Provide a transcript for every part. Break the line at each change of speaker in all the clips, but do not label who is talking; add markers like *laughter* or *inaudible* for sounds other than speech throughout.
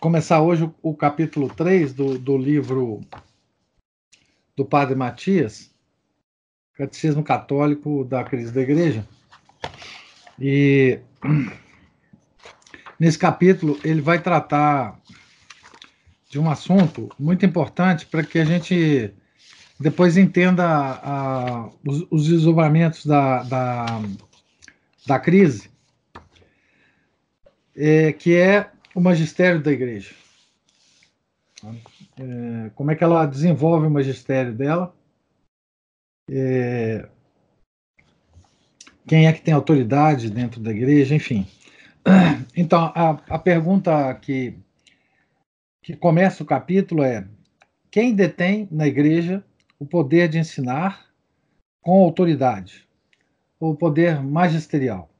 começar hoje o, o capítulo 3 do, do livro do Padre Matias, Catecismo Católico da Crise da Igreja. E nesse capítulo ele vai tratar de um assunto muito importante para que a gente depois entenda a, os, os desdobramentos da, da, da crise é, que é o magistério da igreja. É, como é que ela desenvolve o magistério dela? É, quem é que tem autoridade dentro da igreja? Enfim. Então, a, a pergunta que, que começa o capítulo é: quem detém na igreja o poder de ensinar com autoridade? O poder magisterial?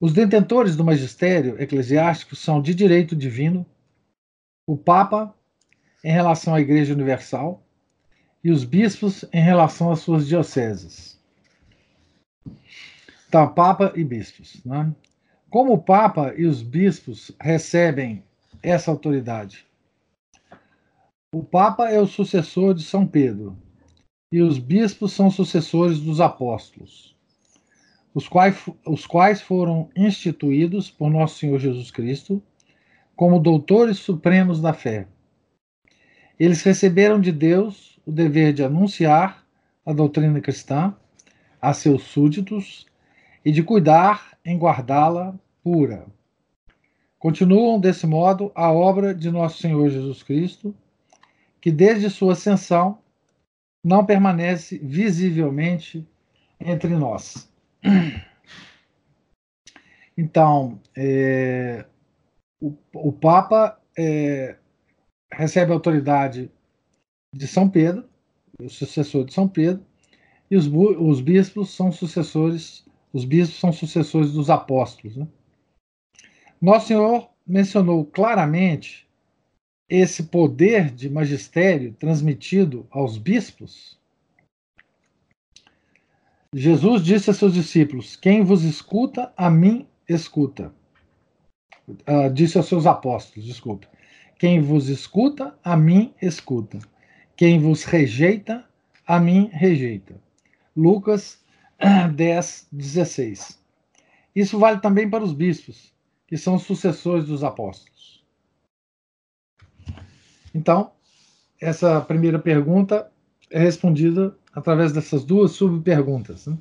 Os detentores do magistério eclesiástico são de direito divino o Papa em relação à Igreja Universal e os bispos em relação às suas dioceses. Então, Papa e bispos. Né? Como o Papa e os bispos recebem essa autoridade? O Papa é o sucessor de São Pedro e os bispos são sucessores dos apóstolos os quais, os quais foram instituídos por nosso Senhor Jesus Cristo como doutores supremos da fé. Eles receberam de Deus o dever de anunciar a doutrina cristã a seus súditos e de cuidar em guardá-la pura. Continuam, desse modo, a obra de nosso Senhor Jesus Cristo, que desde sua ascensão não permanece visivelmente entre nós. Então, é, o, o, Papa é, recebe a autoridade de São Pedro, o sucessor de São Pedro, e os, os bispos são sucessores, os bispos são sucessores dos apóstolos. Né? Nosso Senhor mencionou claramente esse poder de magistério transmitido aos bispos Jesus disse a seus discípulos: Quem vos escuta, a mim escuta. Uh, disse aos seus apóstolos, desculpe. Quem vos escuta, a mim escuta. Quem vos rejeita, a mim rejeita. Lucas 10, 16. Isso vale também para os bispos, que são sucessores dos apóstolos. Então, essa primeira pergunta é respondida através dessas duas subperguntas. Né?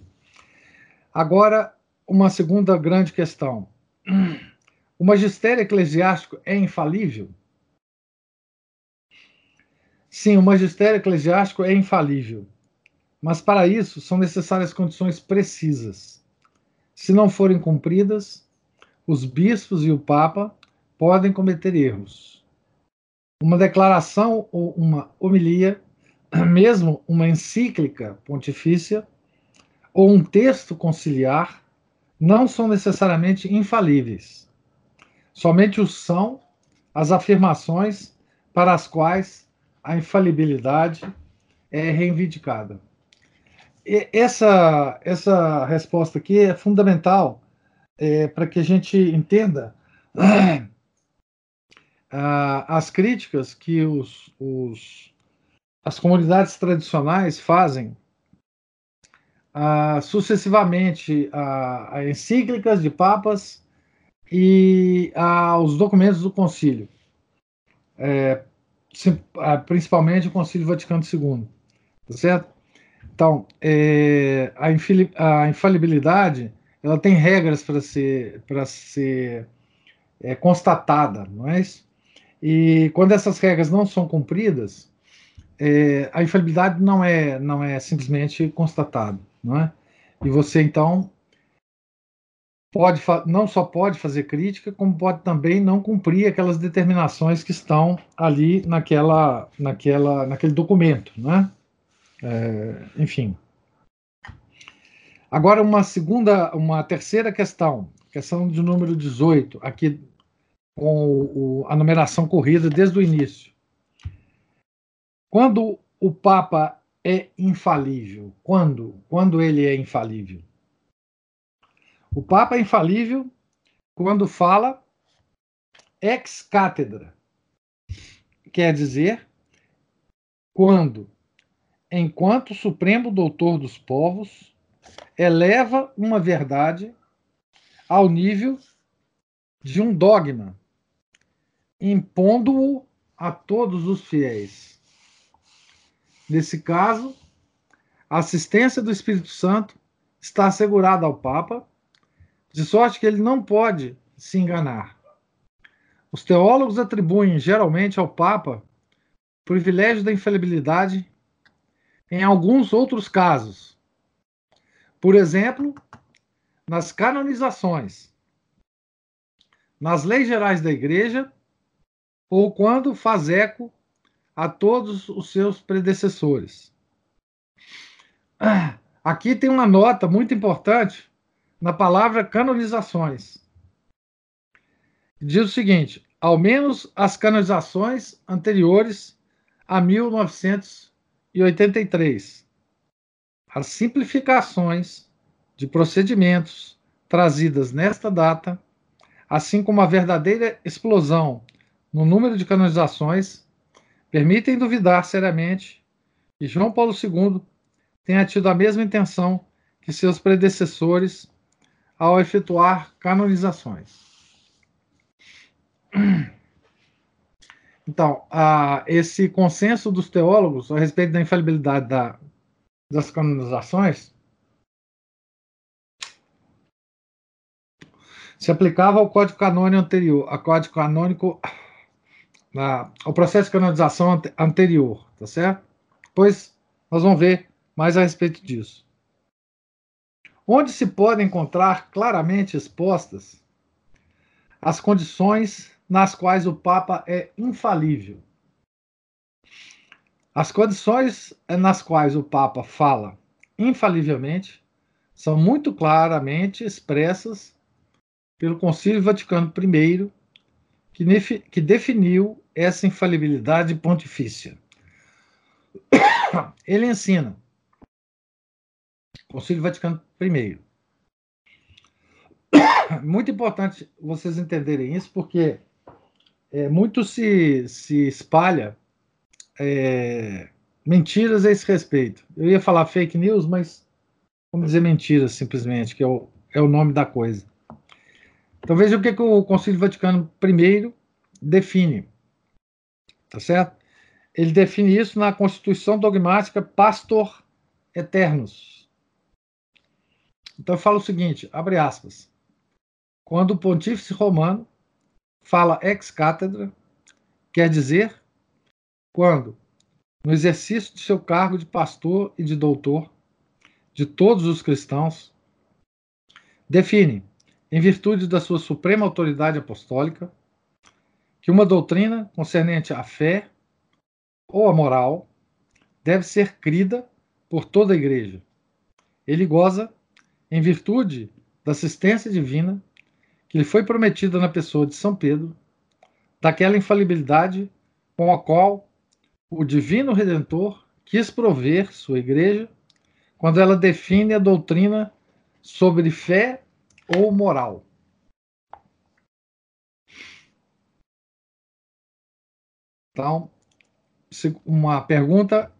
Agora, uma segunda grande questão. O magistério eclesiástico é infalível? Sim, o magistério eclesiástico é infalível. Mas para isso são necessárias condições precisas. Se não forem cumpridas, os bispos e o Papa podem cometer erros. Uma declaração ou uma homilia *clears throat* mesmo uma encíclica pontifícia ou um texto conciliar não são necessariamente infalíveis. Somente o são as afirmações para as quais a infalibilidade é reivindicada. E essa, essa resposta aqui é fundamental é, para que a gente entenda *clears throat* ah, as críticas que os, os as comunidades tradicionais fazem uh, sucessivamente a, a, encíclicas de papas e aos documentos do concílio, é, principalmente o concílio Vaticano II, tá certo? Então, é, a, a, infalibilidade ela tem regras para ser, para ser é, constatada, não é isso? E quando essas regras não são cumpridas, é, a infalibilidade não é, não é simplesmente constatado, não é? E você então pode não só pode fazer crítica, como pode também não cumprir aquelas determinações que estão ali naquela, naquela, naquele documento, né? É, enfim. Agora uma segunda, uma terceira questão, questão de número 18, aqui com o, a numeração corrida desde o início. Quando o Papa é infalível? Quando? Quando ele é infalível? O Papa é infalível quando fala ex cátedra. Quer dizer, quando, enquanto Supremo Doutor dos Povos, eleva uma verdade ao nível de um dogma, impondo-o a todos os fiéis. Nesse caso, a assistência do Espírito Santo está assegurada ao Papa, de sorte que ele não pode se enganar. Os teólogos atribuem geralmente ao Papa o privilégio da infalibilidade em alguns outros casos. Por exemplo, nas canonizações, nas leis gerais da Igreja ou quando faz eco a todos os seus predecessores. Aqui tem uma nota muito importante na palavra canonizações. Diz o seguinte: ao menos as canonizações anteriores a 1983. As simplificações de procedimentos trazidas nesta data, assim como a verdadeira explosão no número de canonizações, permitem duvidar seriamente que João Paulo II tenha tido a mesma intenção que seus predecessores ao efetuar canonizações. Então, esse consenso dos teólogos a respeito da infalibilidade da, das canonizações se aplicava ao código canônico anterior, ao código canônico na, ao processo de canonização anterior, tá certo? Pois nós vamos ver mais a respeito disso. Onde se podem encontrar claramente expostas as condições nas quais o Papa é infalível. As condições nas quais o Papa fala infalivelmente são muito claramente expressas pelo Concílio Vaticano I, que definiu essa infalibilidade pontifícia. *coughs* Ele ensina, Concílio Vaticano I. *coughs* Muito importante vocês entenderem isso, porque é, muito se, se espalha é, mentiras a esse respeito. Eu ia falar fake news, mas vamos dizer mentiras simplesmente, que é o, é o nome da coisa. Então veja o que, que o Concílio Vaticano I define. Tá certo? Ele define isso na Constituição Dogmática Pastor Eternos. Então fala o seguinte, abre aspas. Quando o pontífice romano fala ex cátedra, quer dizer quando, no exercício de seu cargo de pastor e de doutor de todos os cristãos, define, em virtude da sua suprema autoridade apostólica, que uma doutrina concernente à fé ou à moral deve ser crida por toda a Igreja. Ele goza, em virtude da assistência divina que lhe foi prometida na pessoa de São Pedro, daquela infalibilidade com a qual o Divino Redentor quis prover sua Igreja quando ela define a doutrina sobre fé ou moral. Então, uma pergunta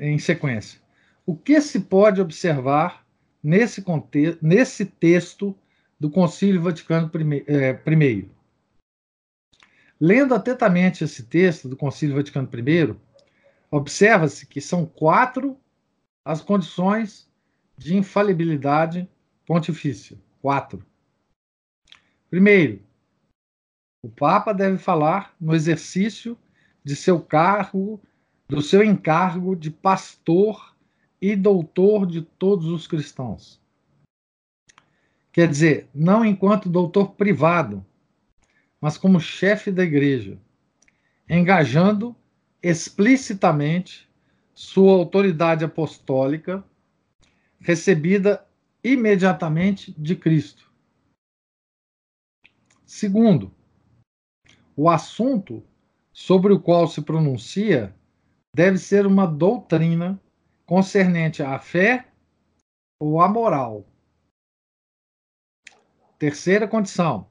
em sequência. O que se pode observar nesse, contexto, nesse texto do Concílio Vaticano I? É, Lendo atentamente esse texto do Concílio Vaticano I, observa-se que são quatro as condições de infalibilidade pontifícia. Quatro. Primeiro, o Papa deve falar no exercício de seu cargo, do seu encargo de pastor e doutor de todos os cristãos. Quer dizer, não enquanto doutor privado, mas como chefe da igreja, engajando explicitamente sua autoridade apostólica, recebida imediatamente de Cristo. Segundo, o assunto sobre o qual se pronuncia deve ser uma doutrina concernente à fé ou à moral. Terceira condição: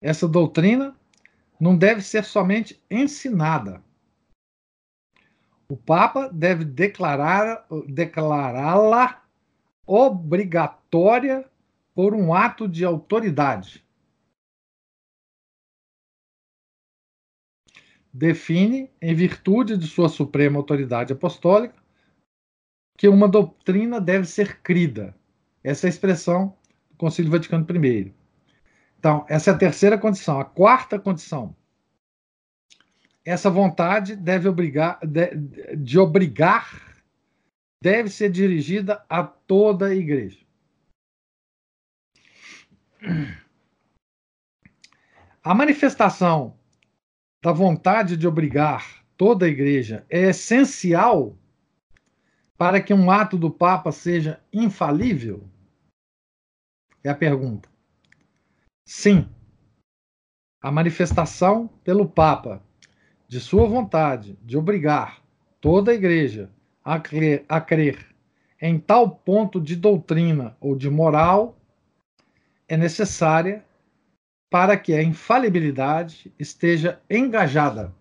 essa doutrina não deve ser somente ensinada. O Papa deve declarar, declará-la obrigatória por um ato de autoridade. Define, em virtude de sua suprema autoridade apostólica, que uma doutrina deve ser crida. Essa é a expressão do Concílio Vaticano I. Então, essa é a terceira condição. A quarta condição. Essa vontade deve obrigar, de, de obrigar deve ser dirigida a toda a igreja. A manifestação da vontade de obrigar toda a igreja é essencial para que um ato do Papa seja infalível? É a pergunta. Sim, a manifestação pelo Papa de sua vontade de obrigar toda a igreja a crer, a crer em tal ponto de doutrina ou de moral é necessária para que a infalibilidade esteja engajada.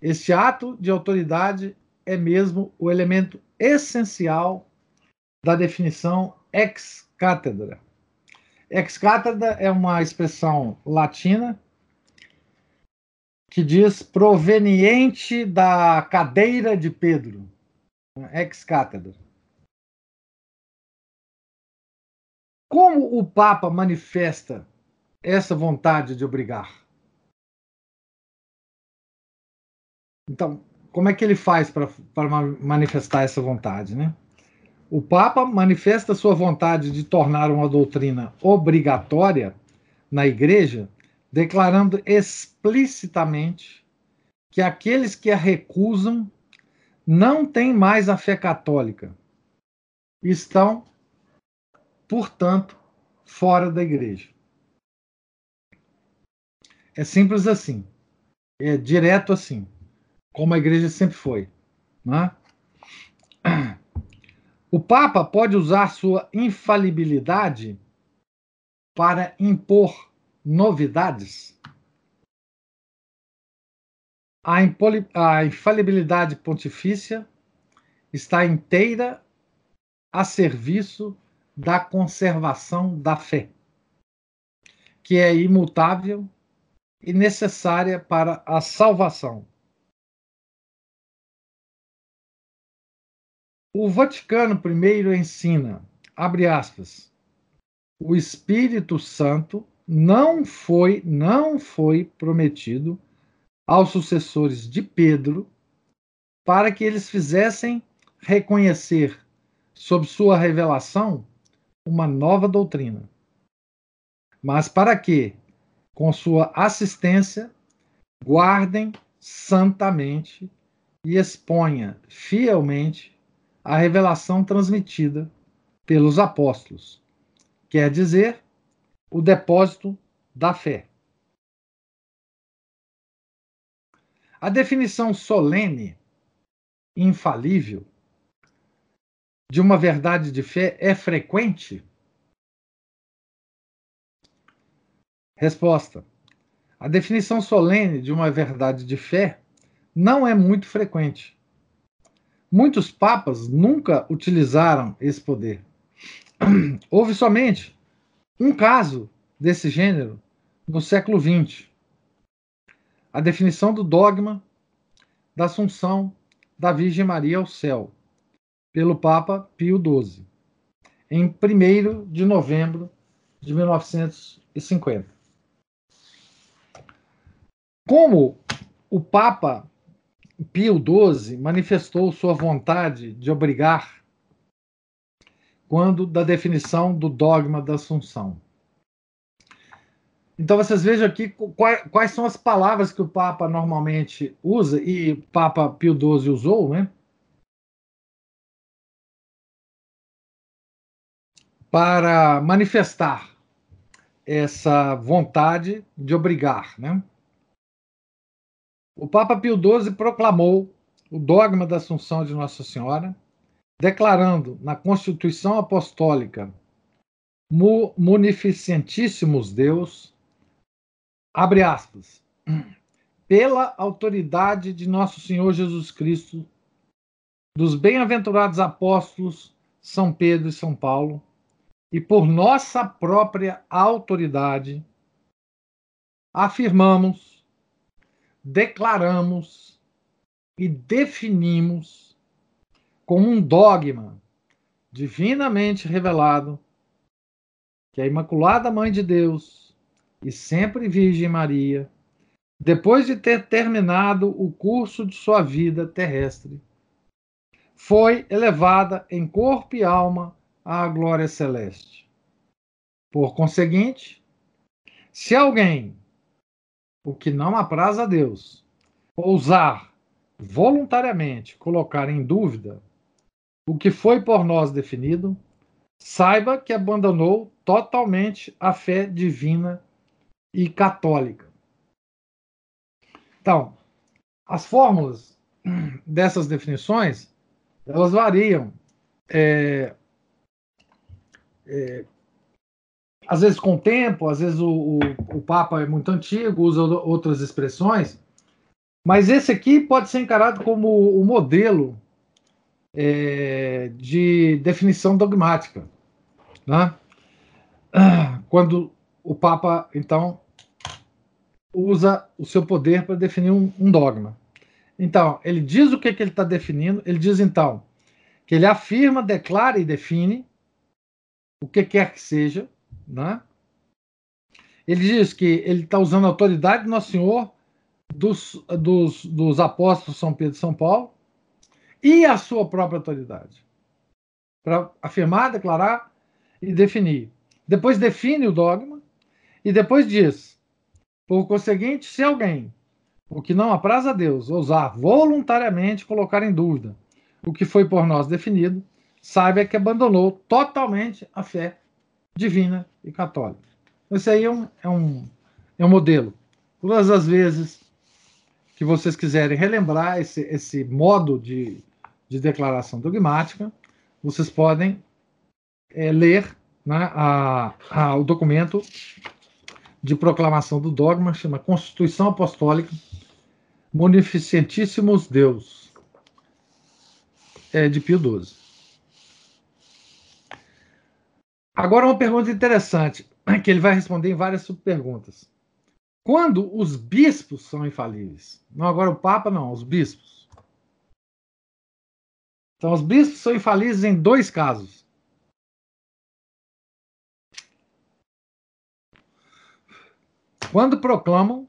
Este ato de autoridade é mesmo o elemento essencial da definição ex cátedra. Ex cátedra é uma expressão latina que diz proveniente da cadeira de Pedro, ex cátedra. Como o Papa manifesta essa vontade de obrigar? Então, como é que ele faz para manifestar essa vontade, né? O Papa manifesta sua vontade de tornar uma doutrina obrigatória na Igreja, declarando explicitamente que aqueles que a recusam não têm mais a fé católica, estão, portanto, fora da Igreja. É simples assim. É direto assim. Como a igreja sempre foi. Né? O Papa pode usar sua infalibilidade para impor novidades? A, a infalibilidade pontifícia está inteira a serviço da conservação da fé, que é imutável e necessária para a salvação. O Vaticano I ensina, abre aspas, o Espírito Santo não foi, não foi prometido aos sucessores de Pedro para que eles fizessem reconhecer sob sua revelação uma nova doutrina, mas para que, com sua assistência, guardem santamente e exponha fielmente a revelação transmitida pelos apóstolos, quer dizer, o depósito da fé. A definição solene, infalível, de uma verdade de fé é frequente? Resposta: A definição solene de uma verdade de fé não é muito frequente. Muitos papas nunca utilizaram esse poder. *clears throat* Houve somente um caso desse gênero no século XX. A definição do dogma da Assunção da Virgem Maria ao céu, pelo Papa Pio XII, em 1 de novembro de 1950. Como o Papa Pio XII manifestou sua vontade de obrigar quando da definição do dogma da Assunção. Então vocês vejam aqui quais, são as palavras que o Papa normalmente usa, e Papa Pio XII usou, né? Para manifestar essa vontade de obrigar, né? O Papa Pio XII proclamou o dogma da Assunção de Nossa Senhora, declarando na Constituição Apostólica Munificentíssimos Deus abre aspas, pela autoridade de nosso Senhor Jesus Cristo, dos bem-aventurados apóstolos São Pedro e São Paulo, e por nossa própria autoridade, afirmamos, declaramos e definimos como um dogma divinamente revelado que a Imaculada Mãe de Deus e sempre Virgem Maria, depois de ter terminado o curso de sua vida terrestre, foi elevada em corpo e alma à glória celeste. Por conseguinte, se alguém, o que não apraz a Deus, ousar voluntariamente colocar em dúvida o que foi por nós definido, saiba que abandonou totalmente a fé divina e católica. Então, as fórmulas dessas definições elas variam. É, é, às vezes com o tempo, às vezes o, o, o, Papa é muito antigo, usa outras expressões, mas esse aqui pode ser encarado como o modelo é, de definição dogmática. Né? Quando o Papa, então, usa o seu poder para definir um, um, dogma. Então, ele diz o que, que ele está definindo, ele diz, então, que ele afirma, declara e define o que quer que seja, né? Ele diz que ele está usando a autoridade do Nosso Senhor, dos, dos, dos apóstolos São Pedro e São Paulo, e a sua própria autoridade, para afirmar, declarar e definir. Depois define o dogma, e depois diz: por conseguinte, se alguém, o que não apraz a Deus, ousar voluntariamente colocar em dúvida o que foi por nós definido, saiba que abandonou totalmente a fé divina e católica. Esse aí é um, é um, é um modelo. Todas as vezes que vocês quiserem relembrar esse, esse modo de, de declaração dogmática, vocês podem é, ler né, a, a, o documento de proclamação do dogma, chama Constituição Apostólica Munificentíssimos Deus, é de Pio XII. Agora uma pergunta interessante, *clears throat* que ele vai responder em várias subperguntas. Quando os bispos são infalíveis? Não agora o Papa, não, os bispos. Então, os bispos são infalíveis em dois casos. quando proclamam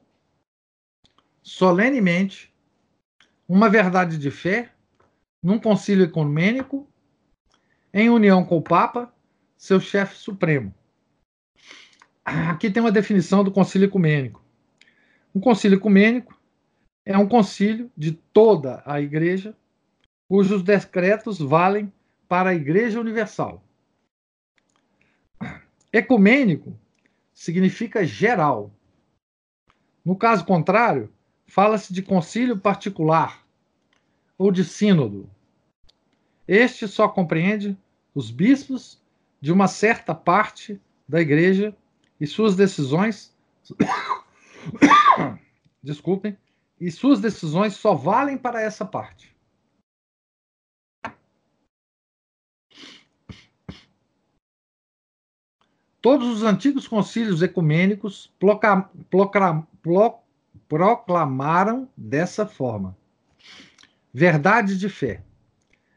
solenemente uma verdade de fé num concílio ecumênico em união com o Papa, seu chefe supremo. Aqui tem uma definição do concílio ecumênico. Um concílio ecumênico é um concílio de toda a igreja cujos decretos valem para a igreja universal. Ecumênico significa geral, no caso contrário, fala-se de concílio particular ou de sínodo. Este só compreende os bispos de uma certa parte da igreja e suas decisões *coughs* desculpem, e suas decisões só valem para essa parte. Todos os antigos concílios ecumênicos proclamaram dessa forma. Verdade de fé.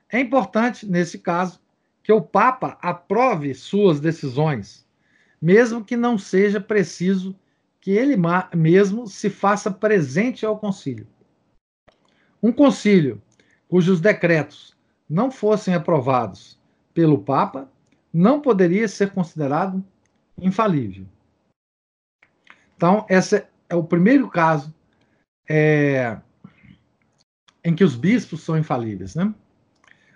É importante, nesse caso, que o Papa aprove suas decisões, mesmo que não seja preciso que ele mesmo se faça presente ao concílio. Um concílio cujos decretos não fossem aprovados pelo Papa não poderia ser considerado infalível. Então, esse é o primeiro caso é, em que os bispos são infalíveis. Né?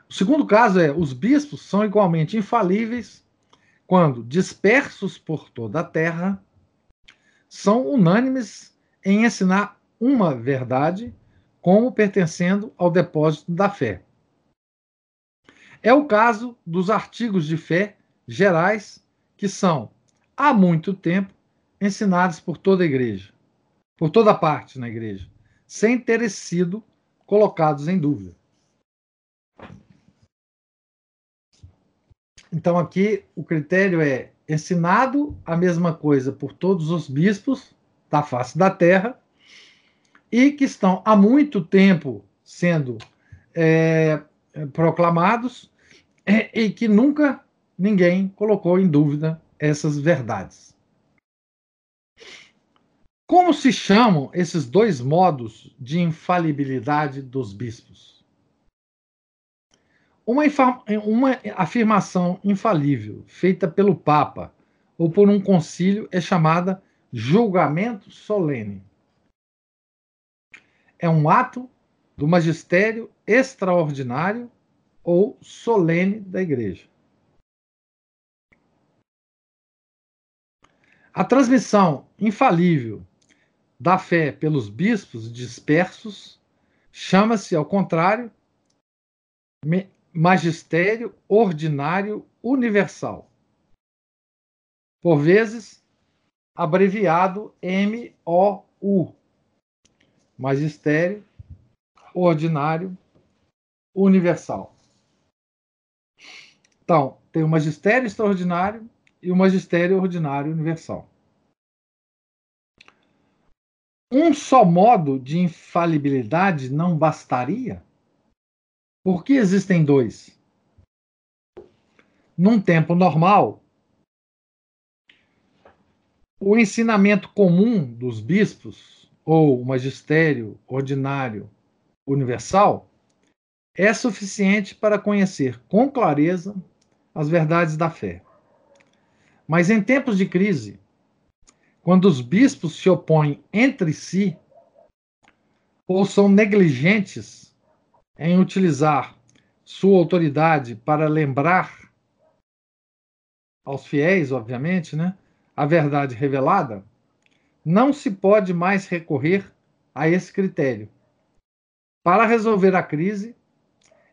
O segundo caso é: os bispos são igualmente infalíveis quando, dispersos por toda a terra, são unânimes em ensinar uma verdade como pertencendo ao depósito da fé. É o caso dos artigos de fé gerais que são, há muito tempo, ensinados por toda a igreja, por toda parte na igreja, sem terem sido colocados em dúvida. Então, aqui o critério é ensinado a mesma coisa por todos os bispos da face da terra e que estão há muito tempo sendo é, proclamados é, e que nunca ninguém colocou em dúvida essas verdades. Como se chamam esses dois modos de infalibilidade dos bispos? Uma, uma afirmação infalível feita pelo Papa ou por um concílio é chamada julgamento solene. É um ato do magistério extraordinário ou solene da Igreja. A transmissão infalível da fé pelos bispos dispersos chama-se, ao contrário, magistério ordinário universal. Por vezes, abreviado MOU. Magistério ordinário universal. Então, tem o magistério extraordinário e o magistério ordinário universal. Um só modo de infalibilidade não bastaria? Por que existem dois? Num tempo normal, o ensinamento comum dos bispos, ou o magistério ordinário universal, é suficiente para conhecer com clareza as verdades da fé. Mas em tempos de crise, quando os bispos se opõem entre si ou são negligentes em utilizar sua autoridade para lembrar aos fiéis, obviamente, né, a verdade revelada, não se pode mais recorrer a esse critério. Para resolver a crise,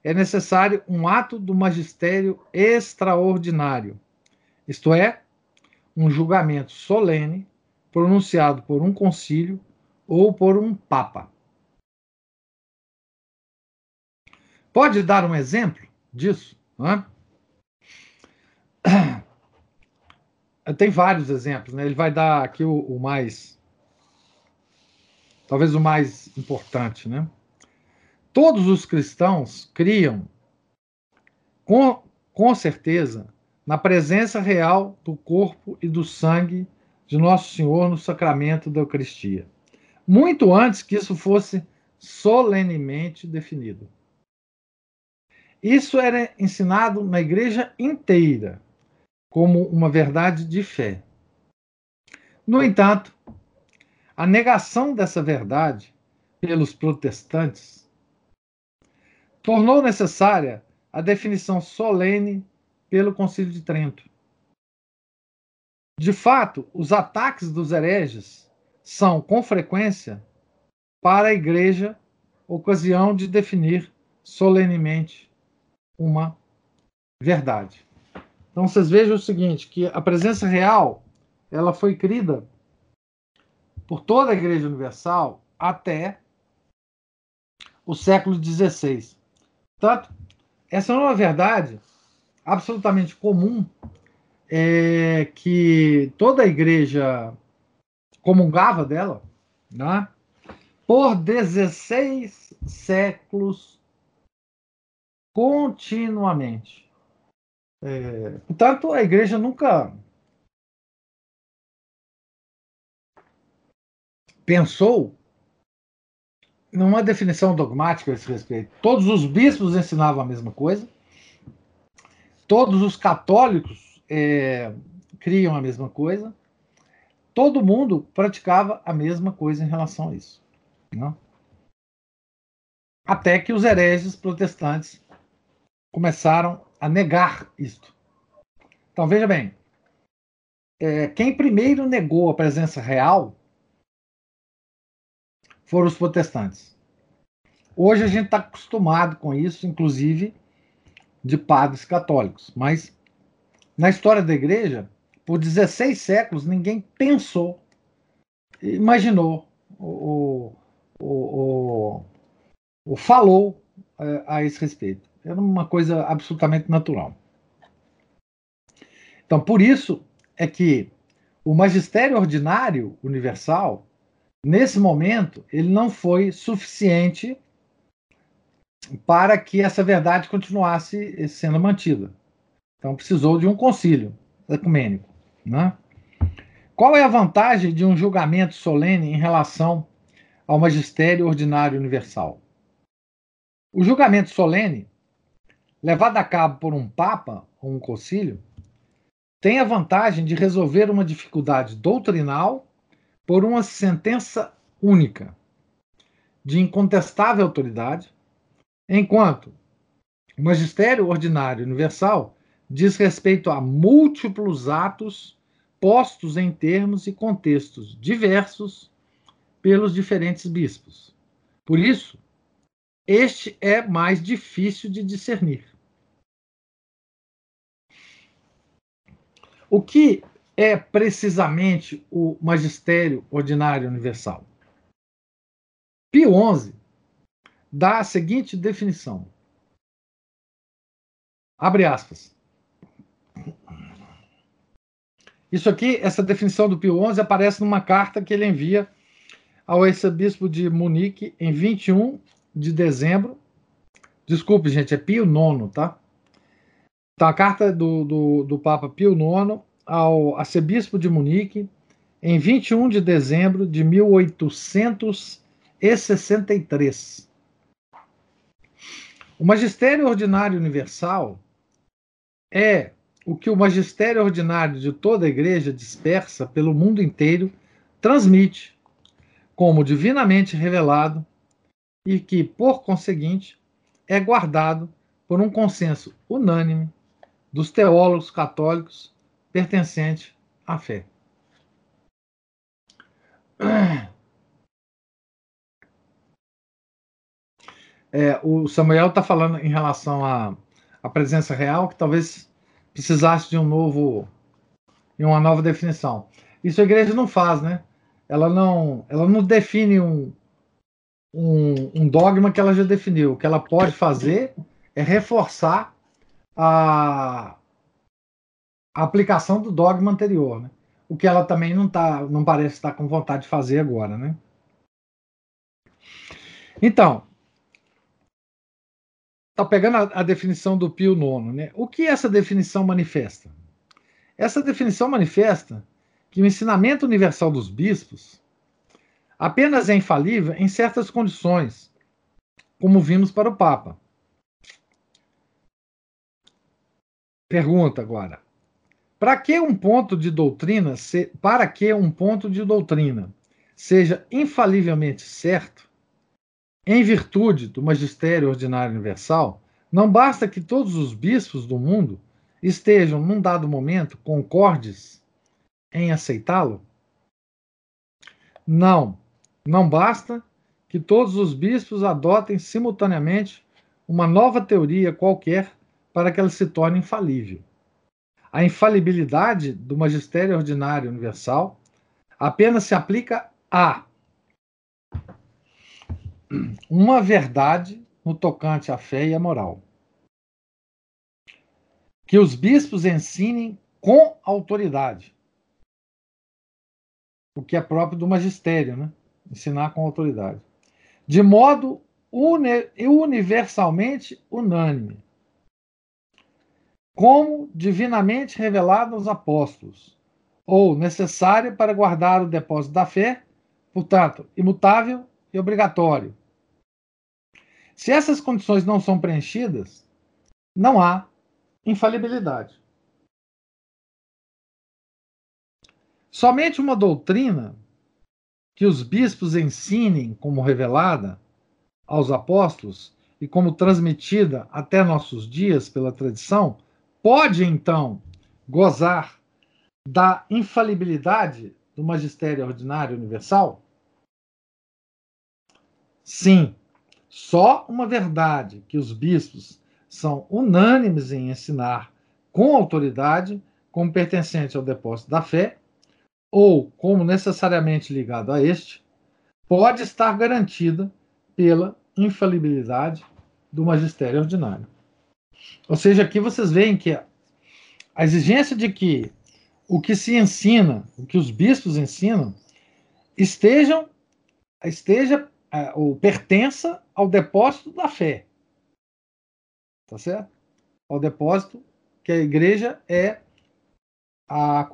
é necessário um ato do magistério extraordinário, isto é, um julgamento solene pronunciado por um concílio ou por um papa. Pode dar um exemplo disso? É? *clears throat* Tem vários exemplos, né? Ele vai dar aqui o, o mais. Talvez o mais importante, né? Todos os cristãos criam, com, com certeza, na presença real do corpo e do sangue de Nosso Senhor no sacramento da Eucaristia, muito antes que isso fosse solenemente definido. Isso era ensinado na igreja inteira como uma verdade de fé. No entanto, a negação dessa verdade pelos protestantes tornou necessária a definição solene pelo Concílio de Trento. De fato, os ataques dos hereges são, com frequência, para a Igreja, ocasião de definir solenemente uma verdade. Então vocês vejam o seguinte, que a presença real, ela foi crida por toda a Igreja Universal até o século XVI. Portanto, essa é uma verdade absolutamente comum é, que toda a igreja comungava dela, né? por 16 séculos continuamente. É, portanto, a igreja nunca pensou numa definição dogmática a esse respeito. Todos os bispos ensinavam a mesma coisa, todos os católicos é, criam a mesma coisa, todo mundo praticava a mesma coisa em relação a isso. Não? Né? Até que os hereges protestantes começaram a negar isto. Então, veja bem, é, quem primeiro negou a presença real foram os protestantes. Hoje a gente está acostumado com isso, inclusive de padres católicos. Mas na história da igreja, por 16 séculos, ninguém pensou, imaginou, ou, ou, ou falou é, a esse respeito. Era uma coisa absolutamente natural. Então, por isso é que o magistério ordinário universal, nesse momento, ele não foi suficiente para que essa verdade continuasse sendo mantida. Então, precisou de um concílio ecumênico. Né? Qual é a vantagem de um julgamento solene em relação ao magistério ordinário universal? O julgamento solene, levado a cabo por um papa ou um concílio, tem a vantagem de resolver uma dificuldade doutrinal por uma sentença única, de incontestável autoridade, enquanto o magistério ordinário universal diz respeito a múltiplos atos postos em termos e contextos diversos pelos diferentes bispos. Por isso, este é mais difícil de discernir. O que é precisamente o magistério ordinário universal? Pio XI dá a seguinte definição. Abre aspas. Isso aqui, essa definição do Pio XI aparece numa carta que ele envia ao arcebispo de Munique em 21 de dezembro. Desculpe, gente, é Pio IX, tá? Então, a carta do, do, do Papa Pio IX ao arcebispo de Munique, em 21 de dezembro de 1863. O magistério ordinário universal é o que o magistério ordinário de toda a igreja dispersa pelo mundo inteiro transmite como divinamente revelado e que, por conseguinte, é guardado por um consenso unânime dos teólogos católicos pertencente à fé. É, o Samuel está falando em relação à, à presença real, que talvez precisasse de um novo, de uma nova definição. Isso a igreja não faz, né? Ela não, ela não define um, um, um dogma que ela já definiu. O que ela pode fazer é reforçar a, aplicação do dogma anterior, né? o que ela também não, tá, não parece estar com vontade de fazer agora. Né? Então, está pegando a, a, definição do Pio IX. Né? O que essa definição manifesta? Essa definição manifesta que o ensinamento universal dos bispos apenas é infalível em certas condições, como vimos para o Papa. Pergunta agora: para que um ponto de doutrina, se, para que um ponto de doutrina seja infalivelmente certo, em virtude do magistério ordinário universal, não basta que todos os bispos do mundo estejam, num dado momento, concordes em aceitá-lo? Não, não basta que todos os bispos adotem simultaneamente uma nova teoria qualquer para que ela se torne infalível. A infalibilidade do magistério ordinário universal apenas se aplica a uma verdade no tocante à fé e à moral. Que os bispos ensinem com autoridade. O que é próprio do magistério, né? Ensinar com autoridade. De modo uni universalmente unânime como divinamente revelado aos apóstolos, ou necessária para guardar o depósito da fé, portanto, imutável e obrigatório. Se essas condições não são preenchidas, não há infalibilidade. Somente uma doutrina que os bispos ensinem como revelada aos apóstolos e como transmitida até nossos dias pela tradição, pode então gozar da infalibilidade do magistério ordinário universal? Sim, só uma verdade que os bispos são unânimes em ensinar com autoridade, como pertencente ao depósito da fé, ou como necessariamente ligado a este, pode estar garantida pela infalibilidade do magistério ordinário. Ou seja, aqui vocês veem que a exigência de que o que se ensina, o que os bispos ensinam, estejam, esteja é, ou pertença ao depósito da fé. Tá certo? Ao depósito que a igreja é a, a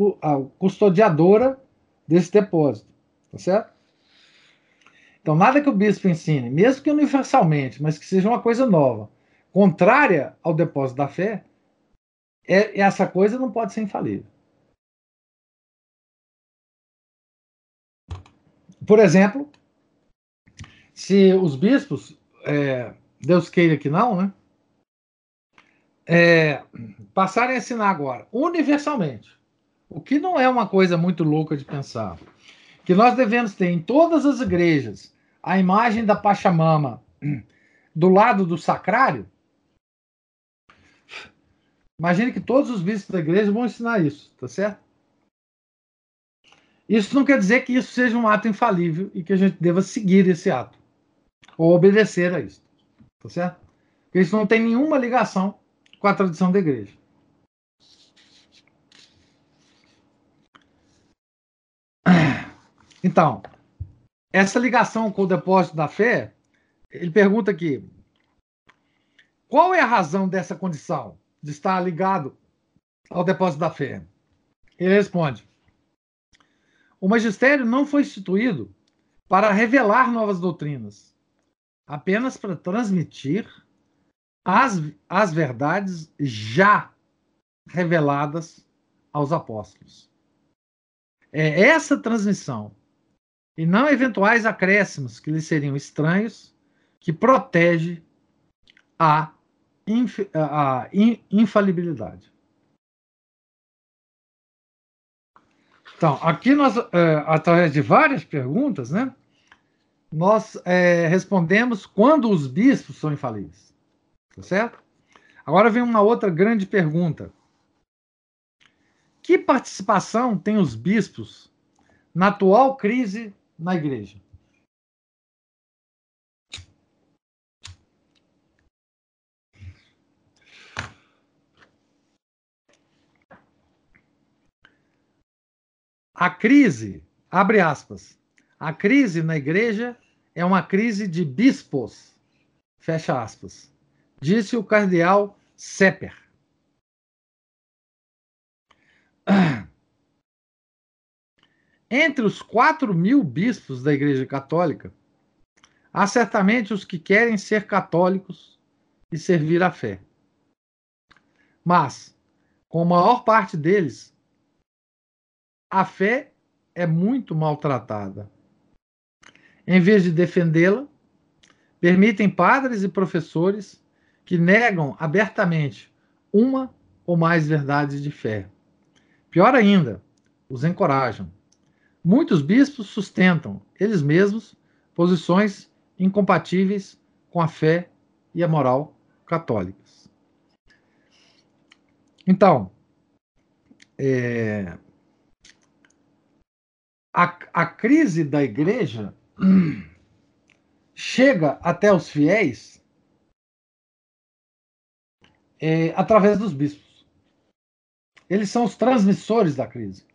custodiadora desse depósito. Tá certo? Então, nada que o bispo ensine, mesmo que universalmente, mas que seja uma coisa nova, contrária ao depósito da fé, é, essa coisa não pode ser infalível. Por exemplo, se os bispos, é, Deus queira que não, né? É, passarem a ensinar agora, universalmente, o que não é uma coisa muito louca de pensar, que nós devemos ter em todas as igrejas a imagem da Pachamama do lado do sacrário, imagine que todos os bispos da igreja vão ensinar isso, tá certo? Isso não quer dizer que isso seja um ato infalível e que a gente deva seguir esse ato ou obedecer a isso, tá certo? Porque isso não tem nenhuma ligação com a tradição da igreja. Então, essa ligação com o depósito da fé, ele pergunta aqui: qual é a razão dessa condição de estar ligado ao depósito da fé? Ele responde: o magistério não foi instituído para revelar novas doutrinas, apenas para transmitir as, as verdades já reveladas aos apóstolos. É essa transmissão e não eventuais acréscimos que lhe seriam estranhos, que protege a, inf a in infalibilidade. Então, aqui nós, é, através de várias perguntas, né, nós é, respondemos quando os bispos são infalíveis. Tá certo? Agora vem uma outra grande pergunta. Que participação têm os bispos na atual crise na igreja. A crise, abre aspas, a crise na igreja é uma crise de bispos, fecha aspas, disse o cardeal Sepper. *clears throat* Entre os 4 mil bispos da Igreja Católica, há certamente os que querem ser católicos e servir à fé. Mas, com a maior parte deles, a fé é muito maltratada. Em vez de defendê-la, permitem padres e professores que negam abertamente uma ou mais verdades de fé. Pior ainda, os encorajam Muitos bispos sustentam, eles mesmos, posições incompatíveis com a fé e a moral católicas. Então, é, a, a crise da igreja *clears throat* chega até os fiéis é, através dos bispos. Eles são os transmissores da crise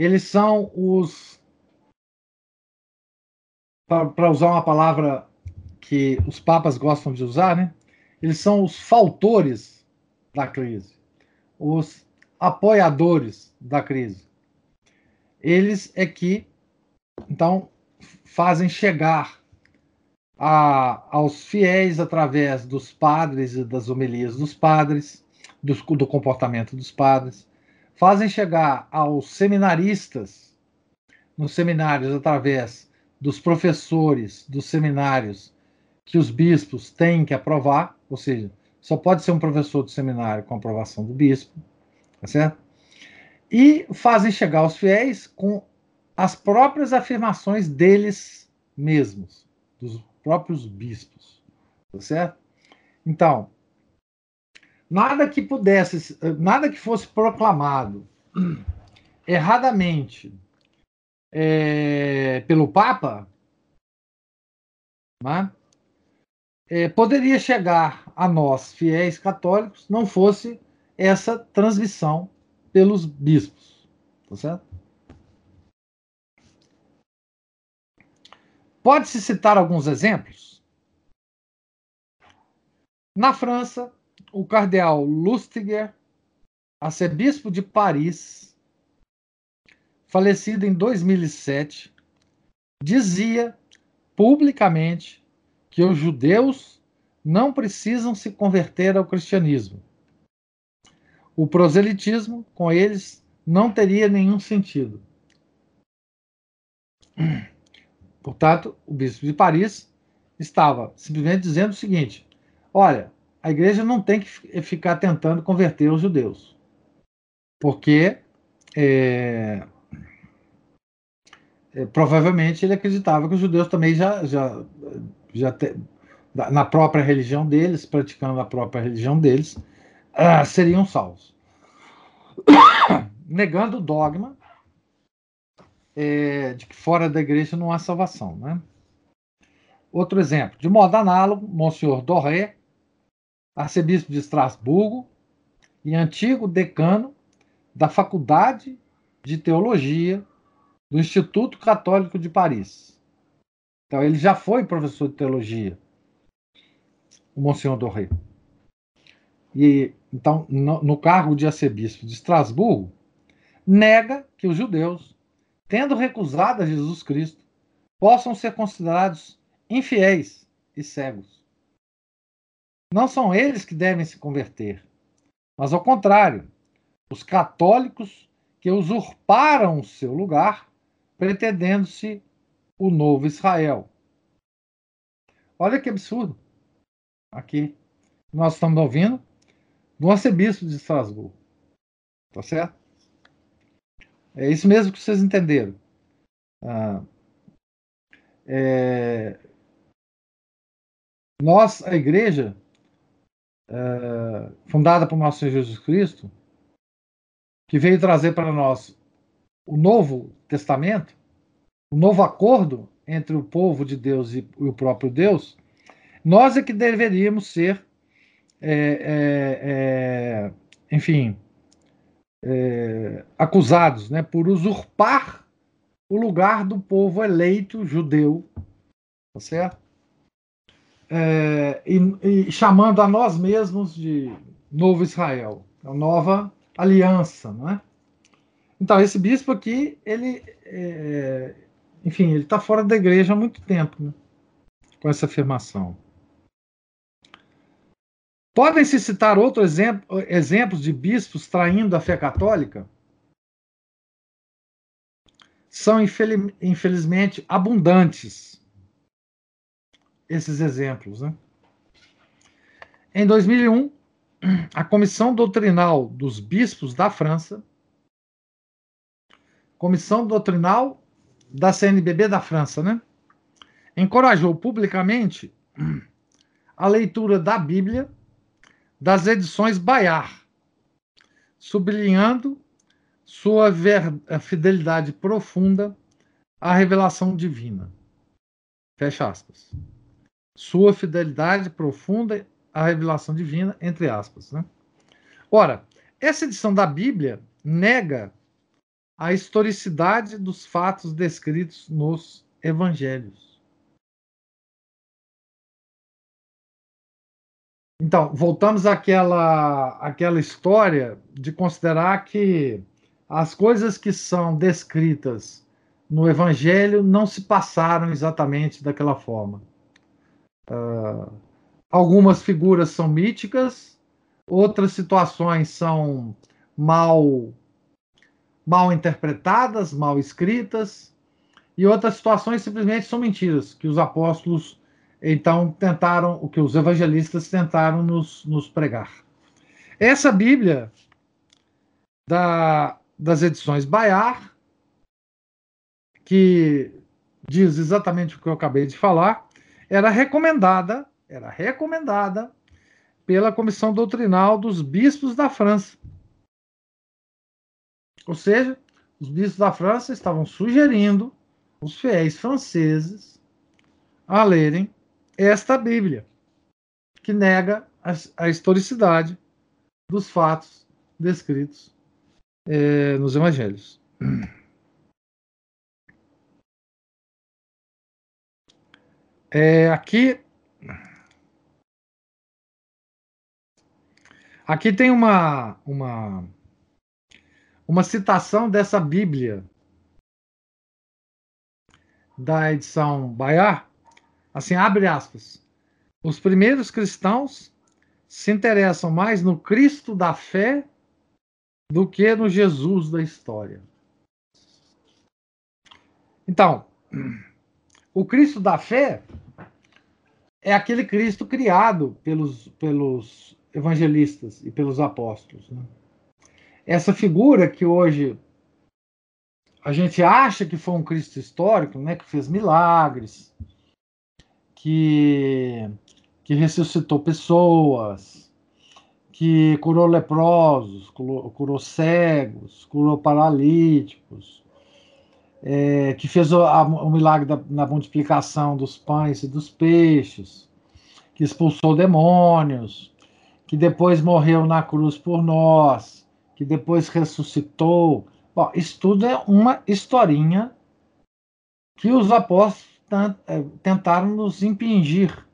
eles são os. Para usar uma palavra que os papas gostam de usar, né? Eles são os faltores da crise, os apoiadores da crise. Eles é que, então, fazem chegar a, aos fiéis através dos padres e das homilias dos padres, do, comportamento dos padres, fazem chegar aos seminaristas nos seminários através dos professores dos seminários que os bispos têm que aprovar, ou seja, só pode ser um professor do seminário com aprovação do bispo, tá certo? E fazem chegar aos fiéis com as próprias afirmações deles mesmos, dos próprios bispos, tá certo? Então, nada que pudesse, nada que fosse proclamado *clears throat* erradamente é, pelo Papa, né, é, poderia chegar a nós, fiéis católicos, não fosse essa transmissão pelos bispos. Tá certo? Pode-se citar alguns exemplos? Na França, o cardeal Lustiger, arcebispo de Paris, falecido em 2007, dizia publicamente que os judeus não precisam se converter ao cristianismo. O proselitismo com eles não teria nenhum sentido. Portanto, o bispo de Paris estava simplesmente dizendo o seguinte: olha, a igreja não tem que ficar tentando converter os judeus, porque é, é, provavelmente ele acreditava que os judeus também já, já, já te, na própria religião deles, praticando a própria religião deles, uh, seriam salvos. *coughs* Negando o dogma é, de que fora da igreja não há salvação. Né? Outro exemplo, de modo análogo, Monsenhor Doré, arcebispo de Estrasburgo e antigo decano da Faculdade de Teologia do Instituto Católico de Paris. Então, ele já foi professor de teologia, o Monsenhor Doré. E, então, no, no cargo de arcebispo de Estrasburgo, nega que os judeus tendo recusado a Jesus Cristo, possam ser considerados infiéis e cegos. Não são eles que devem se converter, mas ao contrário, os católicos que usurparam o seu lugar, pretendendo-se o novo Israel. Olha que absurdo. Aqui nós estamos ouvindo do arcebispo de Estrasburgo. Tá certo? É isso mesmo que vocês entenderam. Ah, é, nós, a igreja, é, fundada por nosso Senhor Jesus Cristo, que veio trazer para nós o Novo Testamento, o novo acordo entre o povo de Deus e o próprio Deus, nós é que deveríamos ser, é, é, é enfim, é, acusados né, por usurpar o lugar do povo eleito judeu, tá certo? É, e, e, chamando a nós mesmos de novo Israel, a nova aliança, não é? Então esse bispo aqui, ele, é, enfim, ele está fora da igreja há muito tempo, né, com essa afirmação. Podem-se citar outros exemplo, exemplos de bispos traindo a fé católica? São, infelizmente, abundantes esses exemplos. Né? Em 2001, a Comissão Doutrinal dos Bispos da França, Comissão Doutrinal da CNBB da França, né? encorajou publicamente a leitura da Bíblia das edições Bayar, sublinhando sua fidelidade profunda à revelação divina. Fecha aspas. Sua fidelidade profunda à revelação divina, entre aspas. Né? Ora, essa edição da Bíblia nega a historicidade dos fatos descritos nos evangelhos. Então, voltamos àquela, àquela história de considerar que as coisas que são descritas no Evangelho não se passaram exatamente daquela forma. Uh, algumas figuras são míticas, outras situações são mal mal interpretadas, mal escritas, e outras situações simplesmente são mentiras que os apóstolos então tentaram, o que os evangelistas tentaram nos, nos pregar. Essa Bíblia da, das edições Baiar, que diz exatamente o que eu acabei de falar, era recomendada, era recomendada pela Comissão Doutrinal dos Bispos da França. Ou seja, os bispos da França estavam sugerindo os fiéis franceses a lerem esta Bíblia, que nega a, a historicidade dos fatos descritos é, nos evangelhos. É, aqui aqui tem uma, uma uma citação dessa Bíblia da edição Baiar, assim, abre aspas. Os primeiros cristãos se interessam mais no Cristo da fé do que no Jesus da história. Então, o Cristo da fé é aquele Cristo criado pelos, pelos evangelistas e pelos apóstolos. Né? essa figura que hoje a gente acha que foi um Cristo histórico, né, que fez milagres, que, que ressuscitou pessoas, que curou leprosos, curou, curou cegos, curou paralíticos, é, que fez o, a, o milagre da, na multiplicação dos pães e dos peixes, que expulsou demônios, que depois morreu na cruz por nós, que depois ressuscitou. Bom, isso tudo é uma historinha que os apóstolos tentaram nos impingir.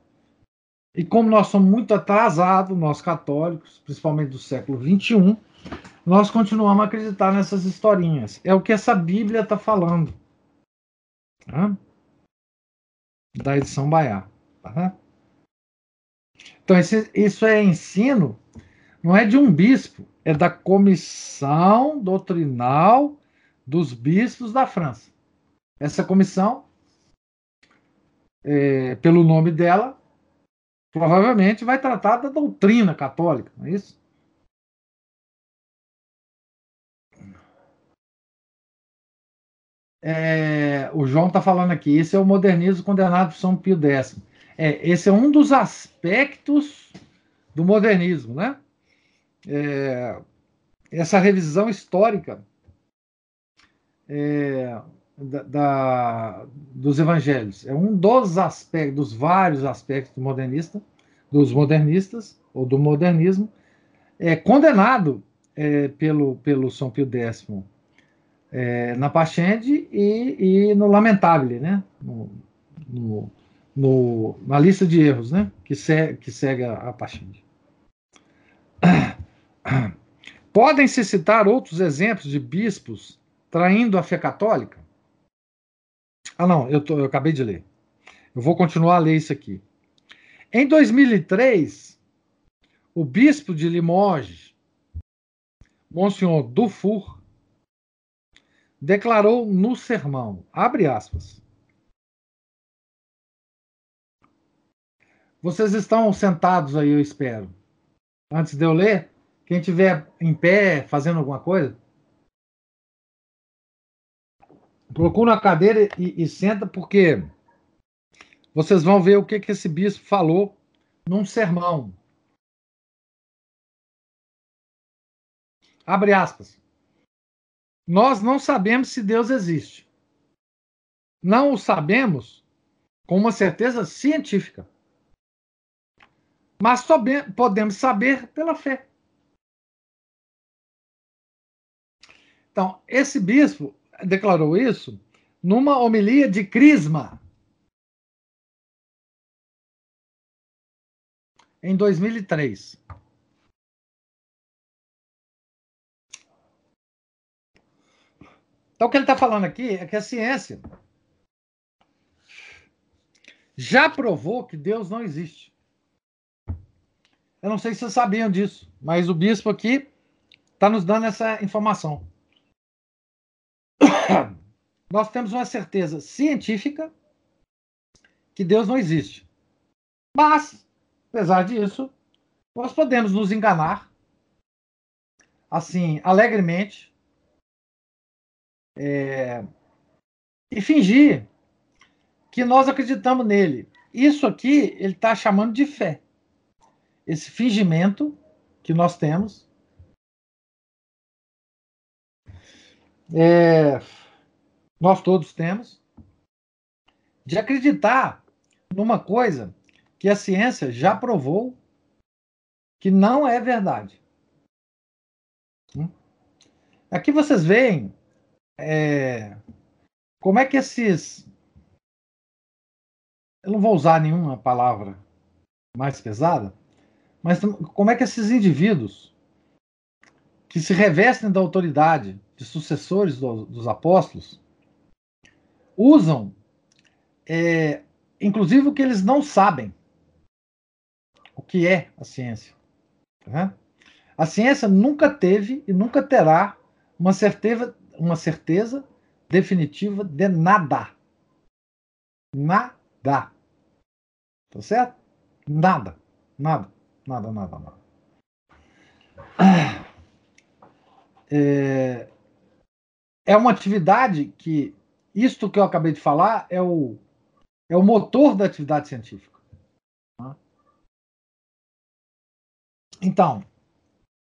E como nós somos muito atrasados, nós católicos, principalmente do século XXI, nós continuamos a acreditar nessas historinhas. É o que essa Bíblia está falando. Da edição Baiá. Tá? Então, esse, isso é ensino, não é de um bispo, é da Comissão Doutrinal dos Bispos da França. Essa comissão, é, pelo nome dela, provavelmente vai tratar da doutrina católica, não é isso? É, o João está falando aqui, esse é o modernismo condenado por São Pio X. É, esse é um dos aspectos do modernismo, né? é, essa revisão histórica é, da, da, dos evangelhos. É um dos aspectos, dos vários aspectos do modernista, dos modernistas, ou do modernismo, é condenado é, pelo, pelo São Pio X é, na Pachende e, e, no Lamentável, né? No, no, no, na lista de erros né? que, se, que segue a, a Pachende. Podem-se citar outros exemplos de bispos traindo a fé católica? Ah, não, eu, tô, eu acabei de ler. Eu vou continuar a ler isso aqui. Em 2003, o bispo de Limoges, Monsenhor Dufour, declarou no sermão, abre aspas, Vocês estão sentados aí, eu espero. Antes de eu ler, quem tiver em pé fazendo alguma coisa, procura uma cadeira e, e, senta, porque vocês vão ver o que, que esse bispo falou num sermão. Abre aspas. Nós não sabemos se Deus existe. Não o sabemos com uma certeza científica. Mas podemos saber pela fé. Então, esse bispo declarou isso numa homilia de Crisma. Em 2003. Então, o que ele está falando aqui é que a ciência já provou que Deus não existe. Eu não sei se vocês sabiam disso, mas o bispo aqui está nos dando essa informação. *coughs* Nós temos uma certeza científica que Deus não existe. Mas, apesar disso, nós podemos nos enganar, assim, alegremente, é, e fingir que nós acreditamos nele. Isso aqui ele está chamando de fé. Esse fingimento que nós temos. É, nós todos temos, de acreditar numa coisa que a ciência já provou que não é verdade. Hum? Aqui vocês veem é, como é que esses. Eu não vou usar nenhuma palavra mais pesada, mas como é que esses indivíduos que se revestem da autoridade de sucessores do, dos apóstolos usam, é, inclusive, o que eles não sabem, o que é a ciência. Né? A ciência nunca teve e nunca terá uma certeza, uma certeza definitiva de nada. Nada. Tá certo? Nada. Nada. Nada, nada, nada. É, é uma atividade que isto que eu acabei de falar é o, é o motor da atividade científica. Tá? Então,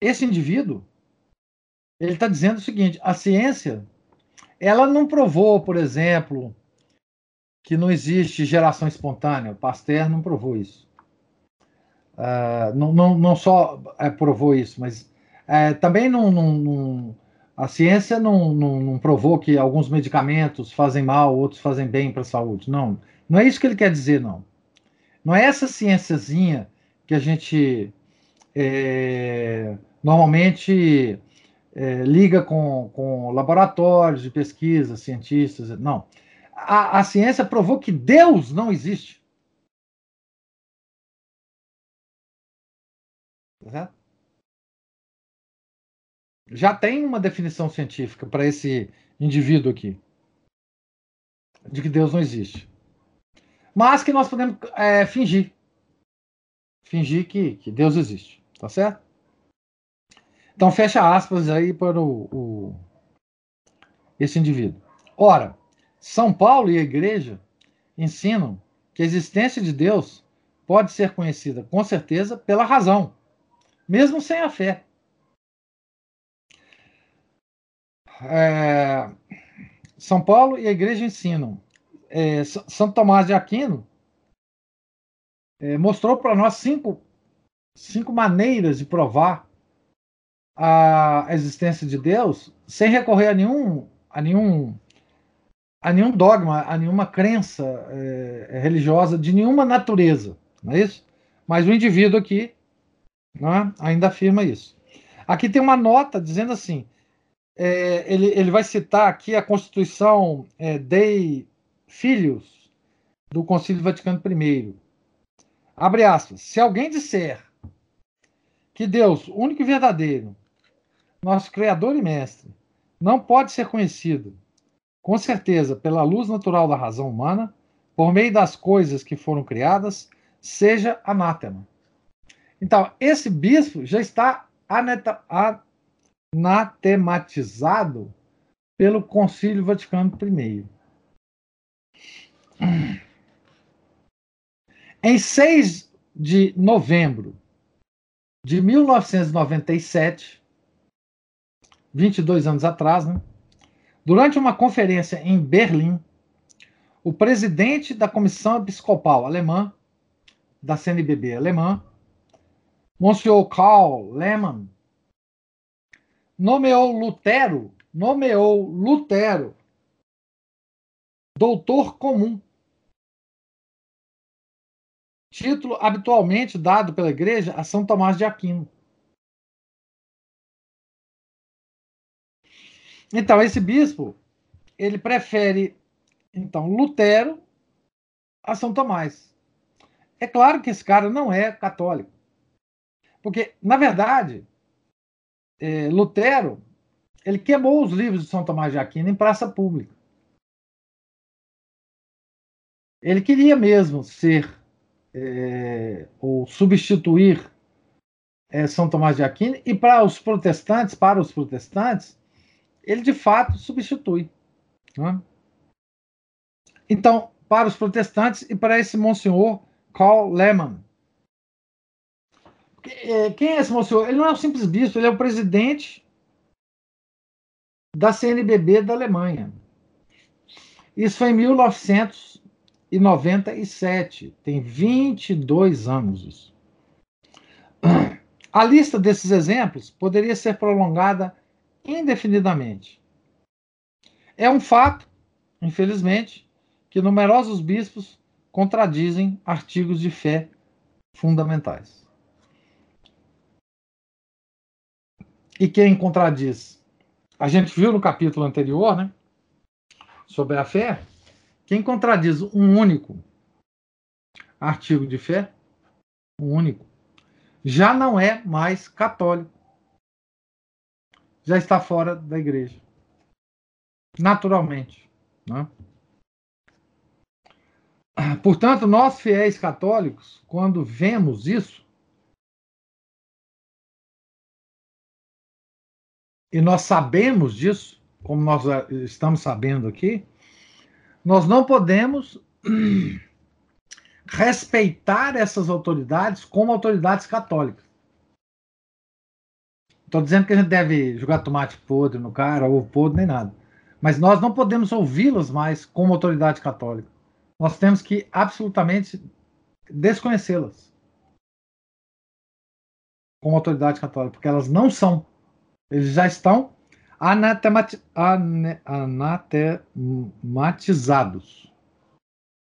esse indivíduo, ele está dizendo o seguinte: a ciência, ela não provou, por exemplo, que não existe geração espontânea. O Pasteur não provou isso. Uh, não, não, não só é, provou isso, mas é, também não, não, não a ciência não, não, provou que alguns medicamentos fazem mal, outros fazem bem para a saúde. Não, não é isso que ele quer dizer, não. Não é essa ciênciazinha que a gente é, normalmente é, liga com, com laboratórios de pesquisa, cientistas. Não. A, a ciência provou que Deus não existe. Tá certo? Já tem uma definição científica para esse indivíduo aqui de que Deus não existe. Mas que nós podemos é, fingir. Fingir que, que Deus existe. Tá certo? Então fecha aspas aí para o, o, esse indivíduo. Ora, São Paulo e a igreja ensinam que a existência de Deus pode ser conhecida com certeza pela razão, mesmo sem a fé. É, São Paulo e a igreja ensinam. É, São Tomás de Aquino é, mostrou para nós cinco, cinco maneiras de provar a existência de Deus sem recorrer a nenhum, a nenhum, a nenhum dogma, a nenhuma crença é, religiosa de nenhuma natureza, não é isso? Mas o indivíduo aqui né, ainda afirma isso. Aqui tem uma nota dizendo assim: é, ele, ele vai citar aqui a Constituição é, Dei Filhos do Concílio Vaticano I. Abre aspas. Se alguém disser que Deus, único e verdadeiro, nosso Criador e Mestre, não pode ser conhecido, com certeza, pela luz natural da razão humana, por meio das coisas que foram criadas, seja anátema. Então, esse bispo já está aneta, anatematizado pelo Concílio Vaticano I. Em 6 de novembro de 1997, 22 anos atrás, né, durante uma conferência em Berlim, o presidente da Comissão Episcopal Alemã, da CNBB alemã, Monsieur Karl Lehmann, nomeou Lutero, nomeou Lutero doutor comum. Título habitualmente dado pela igreja a São Tomás de Aquino. Então, esse bispo, ele prefere, então, Lutero a São Tomás. É claro que esse cara não é católico. Porque, na verdade, é, Lutero ele queimou os livros de São Tomás de Aquino em praça pública. Ele queria mesmo ser é, ou substituir é, São Tomás de Aquino e para os protestantes, para os protestantes, ele de fato substitui. Né? Então, para os protestantes e para esse monsenhor Karl Lehmann. É, quem é esse monsenhor? Ele não é um simples bispo, ele é o presidente da CNBB da Alemanha. Isso foi em 1997, tem 22 anos isso. A lista desses exemplos poderia ser prolongada indefinidamente. É um fato, infelizmente, que numerosos bispos contradizem artigos de fé fundamentais. E quem contradiz? A gente viu no capítulo anterior, né? Sobre a fé. Quem contradiz um único artigo de fé, um único, já não é mais católico. Já está fora da igreja. Naturalmente. Né? Portanto, nós fiéis católicos, quando vemos isso, e nós sabemos disso, como nós estamos sabendo aqui, nós não podemos *clears throat* respeitar essas autoridades como autoridades católicas. Estou dizendo que a gente deve jogar tomate podre no cara, ou podre, nem nada. Mas nós não podemos ouvi-las mais como autoridade católica. Nós temos que absolutamente desconhecê-las como autoridade católica, porque elas não são. Eles já estão anatemati anatematizados.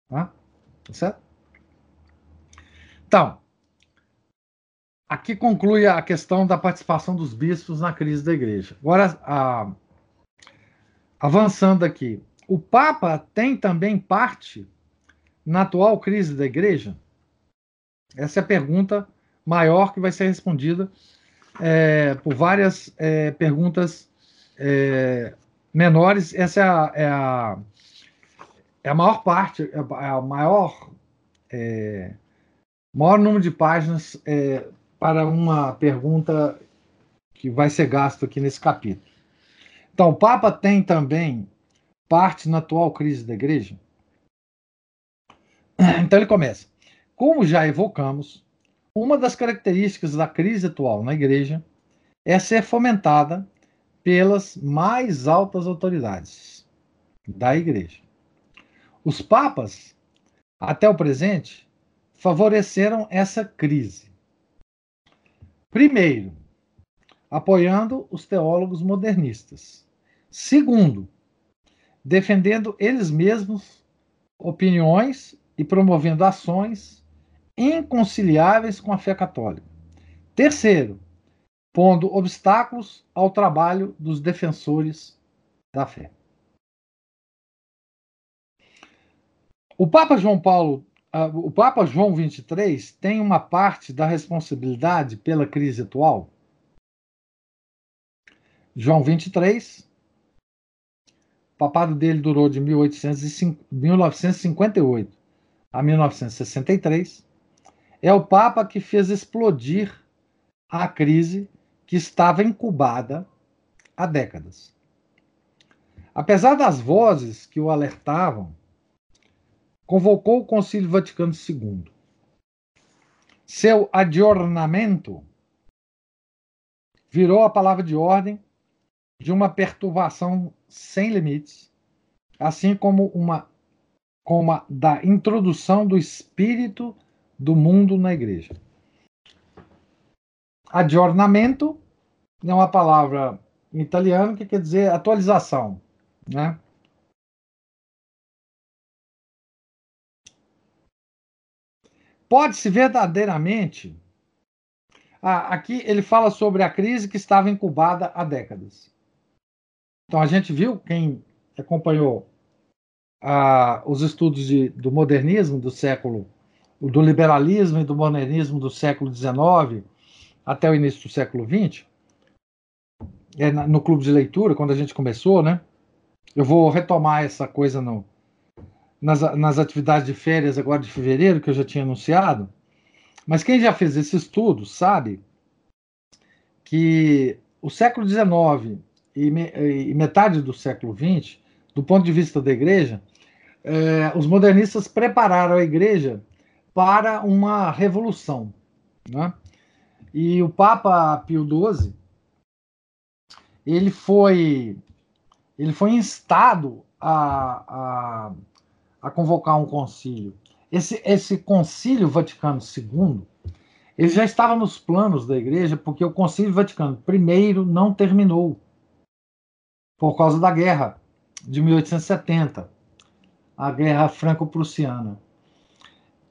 Tá? tá certo? Então, aqui conclui a questão da participação dos bispos na crise da igreja. Agora, a, avançando aqui, o Papa tem também parte na atual crise da igreja? Essa é a pergunta maior que vai ser respondida é, por várias é, perguntas é, menores. Essa é a, é a, é a maior parte, é a maior é, maior número de páginas é, para uma pergunta que vai ser gasto aqui nesse capítulo. Então, o Papa tem também parte na atual crise da igreja? Então ele começa. Como já evocamos, uma das características da crise atual na igreja é ser fomentada pelas mais altas autoridades da igreja. Os papas, até o presente, favoreceram essa crise. Primeiro, apoiando os teólogos modernistas. Segundo, defendendo eles mesmos opiniões e promovendo ações inconciliáveis com a fé católica. Terceiro, pondo obstáculos ao trabalho dos defensores da fé. O Papa João Paulo o Papa João 23 tem uma parte da responsabilidade pela crise atual? João 23, o papado dele durou de 1958 a 1963. É o Papa que fez explodir a crise que estava incubada há décadas. Apesar das vozes que o alertavam convocou o Concílio Vaticano II. Seu adornamento virou a palavra de ordem de uma perturbação sem limites, assim como uma como a da introdução do espírito do mundo na igreja. Adornamento é uma palavra em italiano que quer dizer atualização, né? Pode-se verdadeiramente. Ah, aqui ele fala sobre a crise que estava incubada há décadas. Então a gente viu, quem acompanhou ah, os estudos de, do modernismo do século, do liberalismo e do modernismo do século XIX, até o início do século XX, é, no clube de leitura, quando a gente começou, né? Eu vou retomar essa coisa no, nas, nas atividades de férias agora de fevereiro, que eu já tinha anunciado. Mas quem já fez esse estudo sabe que o século XIX e, me, e metade do século XX, do ponto de vista da igreja, eh, os modernistas prepararam a igreja para uma revolução. Né? E o Papa Pio XII ele foi ele foi instado a, a, a convocar um concílio. Esse, esse concílio Vaticano II ele já estava nos planos da igreja, porque o concílio Vaticano I não terminou por causa da guerra de 1870, a guerra franco-prussiana.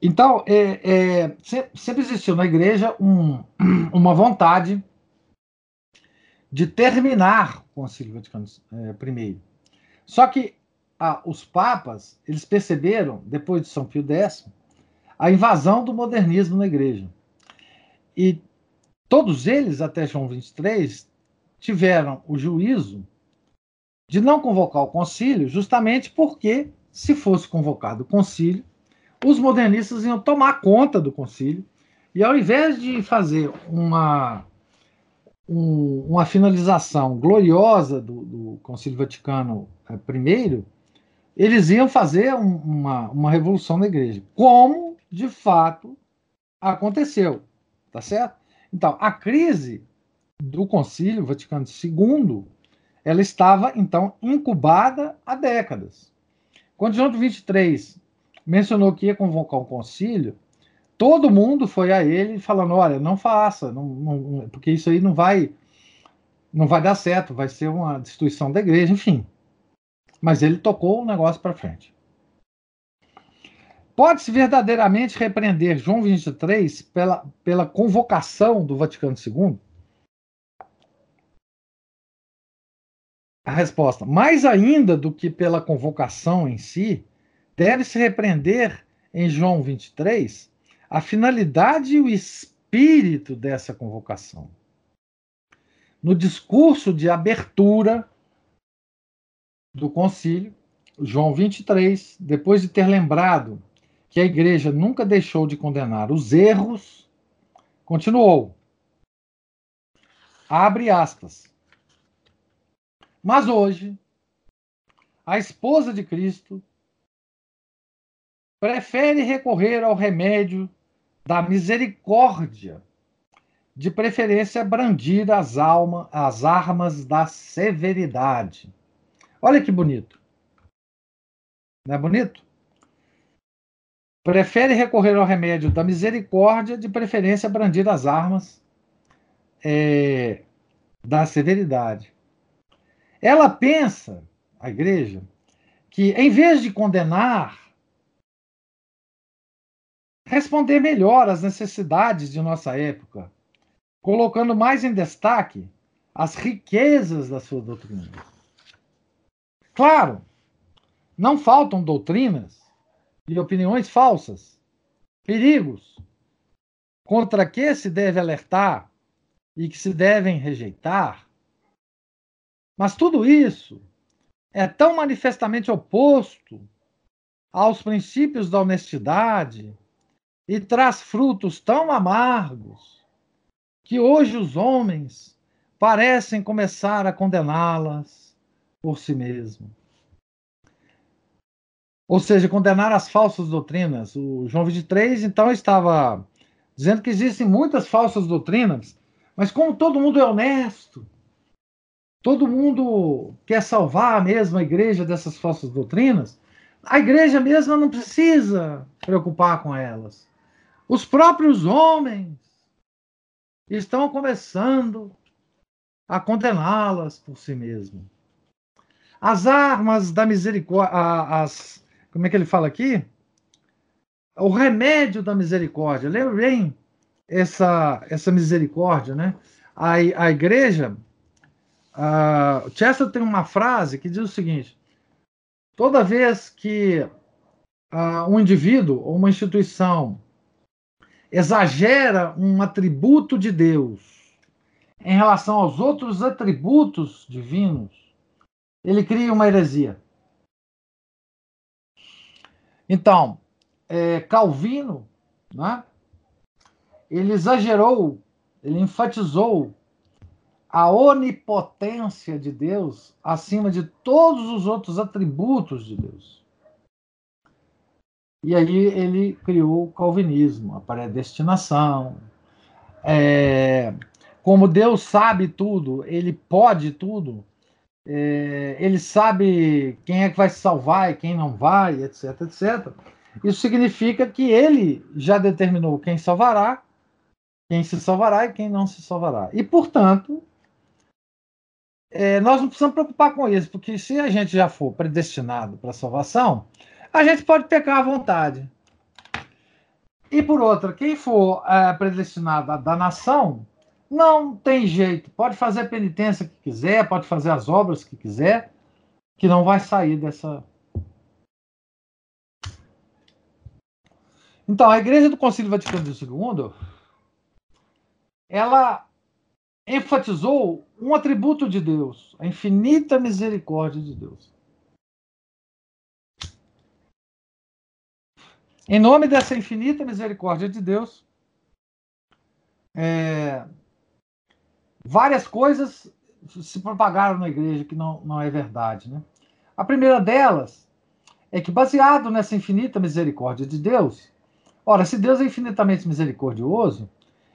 Então, é, é, sempre existiu na igreja um, *clears throat* uma vontade de terminar o Concílio Vaticano I. Só que ah, os papas eles perceberam, depois de São Pio X, a invasão do modernismo na igreja. E todos eles, até João 23, tiveram o juízo de não convocar o concílio, justamente porque, se fosse convocado o concílio, os modernistas iam tomar conta do concílio, e ao invés de fazer uma um, uma finalização gloriosa do, do Concílio Vaticano I, eles iam fazer um, uma, uma revolução na igreja, como de fato aconteceu, tá certo? Então, a crise do Concílio Vaticano II, ela estava então incubada há décadas. Quando João XXIII mencionou que ia convocar um concílio, todo mundo foi a ele falando: olha, não faça, não, não, porque isso aí não vai, não vai dar certo, vai ser uma destruição da igreja, enfim. Mas ele tocou o negócio para frente. Pode-se verdadeiramente repreender João 23 pela, pela convocação do Vaticano II? A resposta: mais ainda do que pela convocação em si, deve-se repreender em João 23 a finalidade e o espírito dessa convocação. No discurso de abertura do concílio, João 23, depois de ter lembrado que a igreja nunca deixou de condenar os erros, continuou. Abre aspas. Mas hoje, a esposa de Cristo prefere recorrer ao remédio da misericórdia, de preferência brandir as, alma, as armas da severidade. Olha que bonito. Não é bonito? Prefere recorrer ao remédio da misericórdia, de preferência brandir as armas é, da severidade. Ela pensa, a igreja, que em vez de condenar responder melhor às necessidades de nossa época, colocando mais em destaque as riquezas da sua doutrina. Claro, não faltam doutrinas e opiniões falsas, perigos contra que se deve alertar e que se devem rejeitar. Mas tudo isso é tão manifestamente oposto aos princípios da honestidade, e traz frutos tão amargos que hoje os homens parecem começar a condená-las por si mesmo. Ou seja, condenar as falsas doutrinas. O João 23, então, estava dizendo que existem muitas falsas doutrinas, mas como todo mundo é honesto, todo mundo quer salvar mesmo a igreja dessas falsas doutrinas, a igreja mesma não precisa preocupar com elas. Os próprios homens estão começando a condená-las por si mesmos. As armas da misericórdia, as, como é que ele fala aqui? O remédio da misericórdia. Lembra bem essa, essa misericórdia, né? A, a igreja, a, Chester tem uma frase que diz o seguinte: toda vez que uh, um indivíduo ou uma instituição exagera um atributo de Deus em relação aos outros atributos divinos, ele cria uma heresia. Então, é, Calvino, né, ele exagerou, ele enfatizou a onipotência de Deus acima de todos os outros atributos de Deus. E aí ele criou o calvinismo, a predestinação. É, como Deus sabe tudo, ele pode tudo, é, ele sabe quem é que vai se salvar e quem não vai, etc, etc. Isso significa que ele já determinou quem salvará, quem se salvará e quem não se salvará. E, portanto, é, nós não precisamos preocupar com isso, porque se a gente já for predestinado para a salvação, a gente pode pecar à vontade. E por outra, quem for é, predestinado à danação, não tem jeito. Pode fazer a penitência que quiser, pode fazer as obras que quiser, que não vai sair dessa. Então, a Igreja do Concílio Vaticano II, ela enfatizou um atributo de Deus, a infinita misericórdia de Deus. Em nome dessa infinita misericórdia de Deus, é, várias coisas se propagaram na igreja que não, não é verdade. Né? A primeira delas é que, baseado nessa infinita misericórdia de Deus, ora, se Deus é infinitamente misericordioso,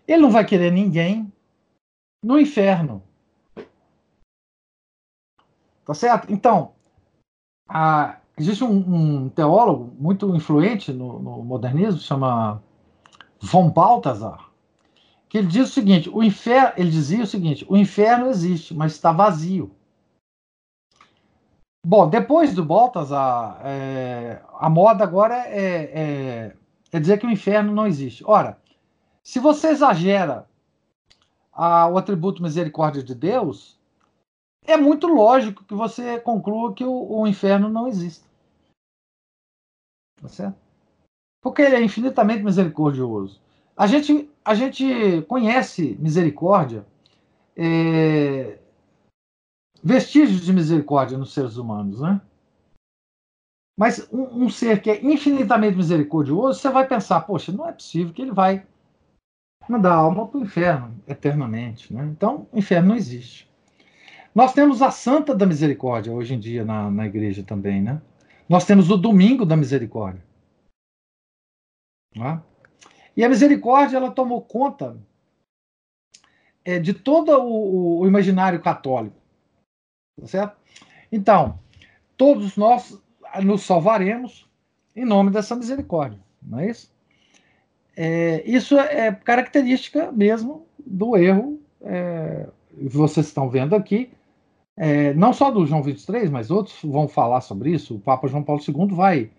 ele não vai querer ninguém no inferno. Tá certo? Então, a, existe um, um, teólogo muito influente no, no, modernismo, chama von Balthasar, que ele diz o seguinte: o inferno, ele dizia o seguinte: o inferno existe, mas está vazio. Bom, depois do Balthasar, é, a moda agora é, é, é dizer que o inferno não existe. Ora, se você exagera a, o atributo misericórdia de Deus, é muito lógico que você conclua que o, o inferno não existe. Tá certo? Porque ele é infinitamente misericordioso. A gente, a gente conhece misericórdia, é, vestígios de misericórdia nos seres humanos, né? Mas um, um, ser que é infinitamente misericordioso, você vai pensar, poxa, não é possível que ele vai mandar a alma para o inferno eternamente. Né? Então, o inferno não existe. Nós temos a Santa da Misericórdia hoje em dia na, na igreja também, né? Nós temos o Domingo da Misericórdia. É? E a misericórdia ela tomou conta é, de todo o, o, imaginário católico. Tá certo? Então, todos nós nos salvaremos em nome dessa misericórdia. Não é isso? É, isso é característica mesmo do erro é, vocês estão vendo aqui, é, não só do João 23, mas outros vão falar sobre isso. O Papa João Paulo II vai,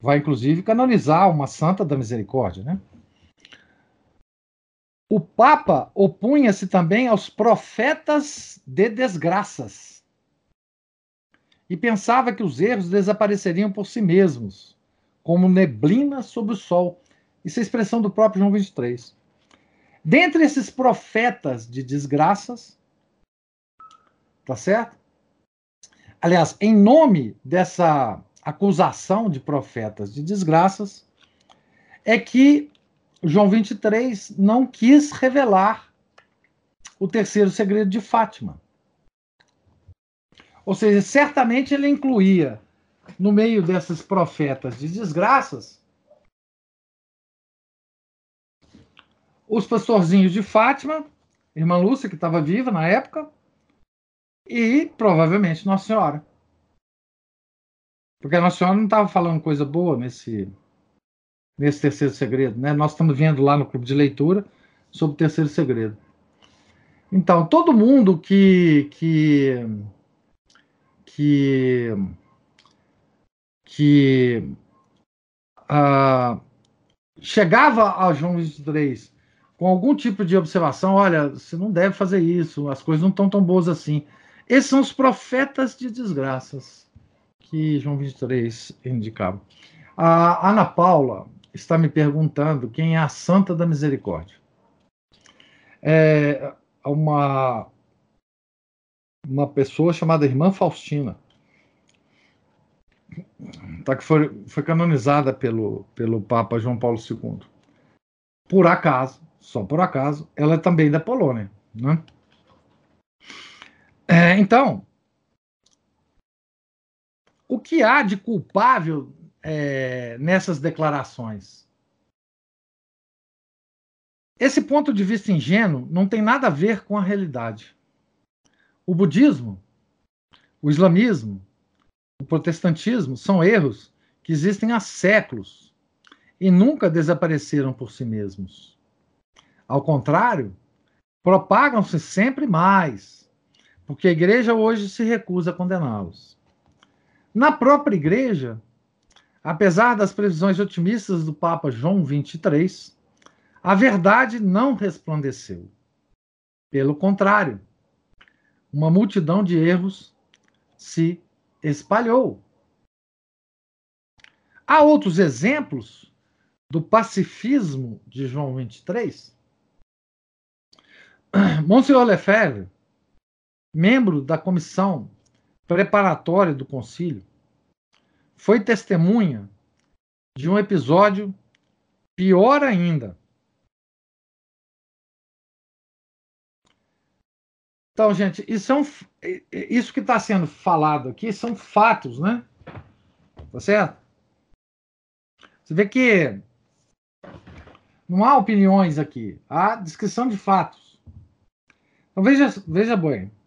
vai inclusive canonizar uma santa da misericórdia. Né? O Papa opunha-se também aos profetas de desgraças e pensava que os erros desapareceriam por si mesmos, como neblina sobre o sol isso é expressão do próprio João 23. Dentre esses profetas de desgraças, tá certo? Aliás, em nome dessa acusação de profetas de desgraças, é que João 23 não quis revelar o terceiro segredo de Fátima. Ou seja, certamente ele incluía, no meio desses profetas de desgraças, os pastorzinhos de Fátima, irmã Lúcia, que estava viva na época, e provavelmente Nossa Senhora. Porque a Nossa Senhora não estava falando coisa boa nesse, nesse terceiro segredo. Né? Nós estamos vendo lá no clube de leitura sobre o terceiro segredo. Então, todo mundo que, que, que, que uh, chegava a João 23 com algum tipo de observação, olha, você não deve fazer isso, as coisas não estão tão boas assim. Esses são os profetas de desgraças que João 23 indicava. A Ana Paula, está me perguntando quem é a Santa da Misericórdia. É uma, uma pessoa chamada Irmã Faustina, tá, que foi, foi canonizada pelo, pelo Papa João Paulo II. Por acaso, só por acaso, ela é também da Polônia. Né? É, então, o que há de culpável é, nessas declarações? Esse ponto de vista ingênuo não tem nada a ver com a realidade. O budismo, o islamismo, o protestantismo são erros que existem há séculos e nunca desapareceram por si mesmos. Ao contrário, propagam-se sempre mais, porque a igreja hoje se recusa a condená-los. Na própria igreja, apesar das previsões otimistas do Papa João XXIII, a verdade não resplandeceu. Pelo contrário, uma multidão de erros se espalhou. Há outros exemplos do pacifismo de João 23? Monsenhor Lefebvre, membro da comissão preparatória do concílio, foi testemunha de um episódio pior ainda. Então, gente, isso, é um, isso que está sendo falado aqui são fatos, né? Tá certo? Você vê que não há opiniões aqui, há descrição de fatos. Então veja, veja bem.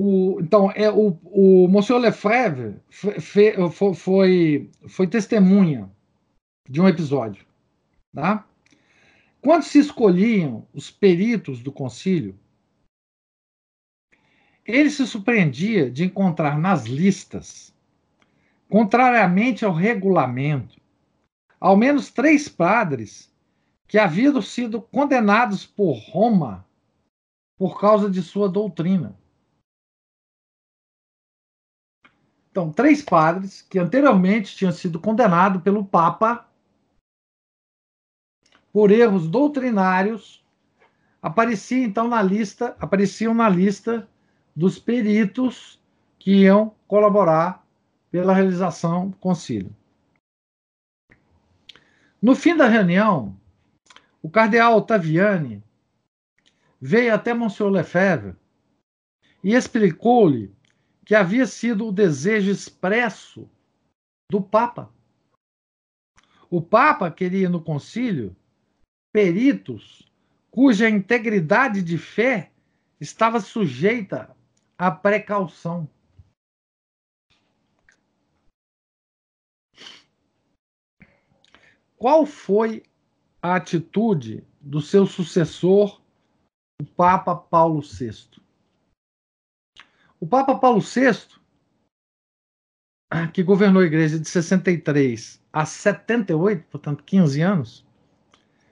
O, então, é, o, o Monsieur Lefebvre foi, foi, foi testemunha de um episódio. Tá? Quando se escolhiam os peritos do concílio, ele se surpreendia de encontrar nas listas, contrariamente ao regulamento, ao menos três padres que haviam sido condenados por Roma por causa de sua doutrina. Então, três padres que anteriormente tinham sido condenados pelo Papa por erros doutrinários apareciam então na lista, apareciam na lista dos peritos que iam colaborar pela realização do concílio. No fim da reunião, o cardeal Ottaviani veio até Monsieur Lefebvre e explicou-lhe que havia sido o desejo expresso do Papa. O Papa queria no concílio peritos cuja integridade de fé estava sujeita à precaução. Qual foi a atitude do seu sucessor, o Papa Paulo VI? O Papa Paulo VI, que governou a igreja de 63 a 78, portanto 15 anos,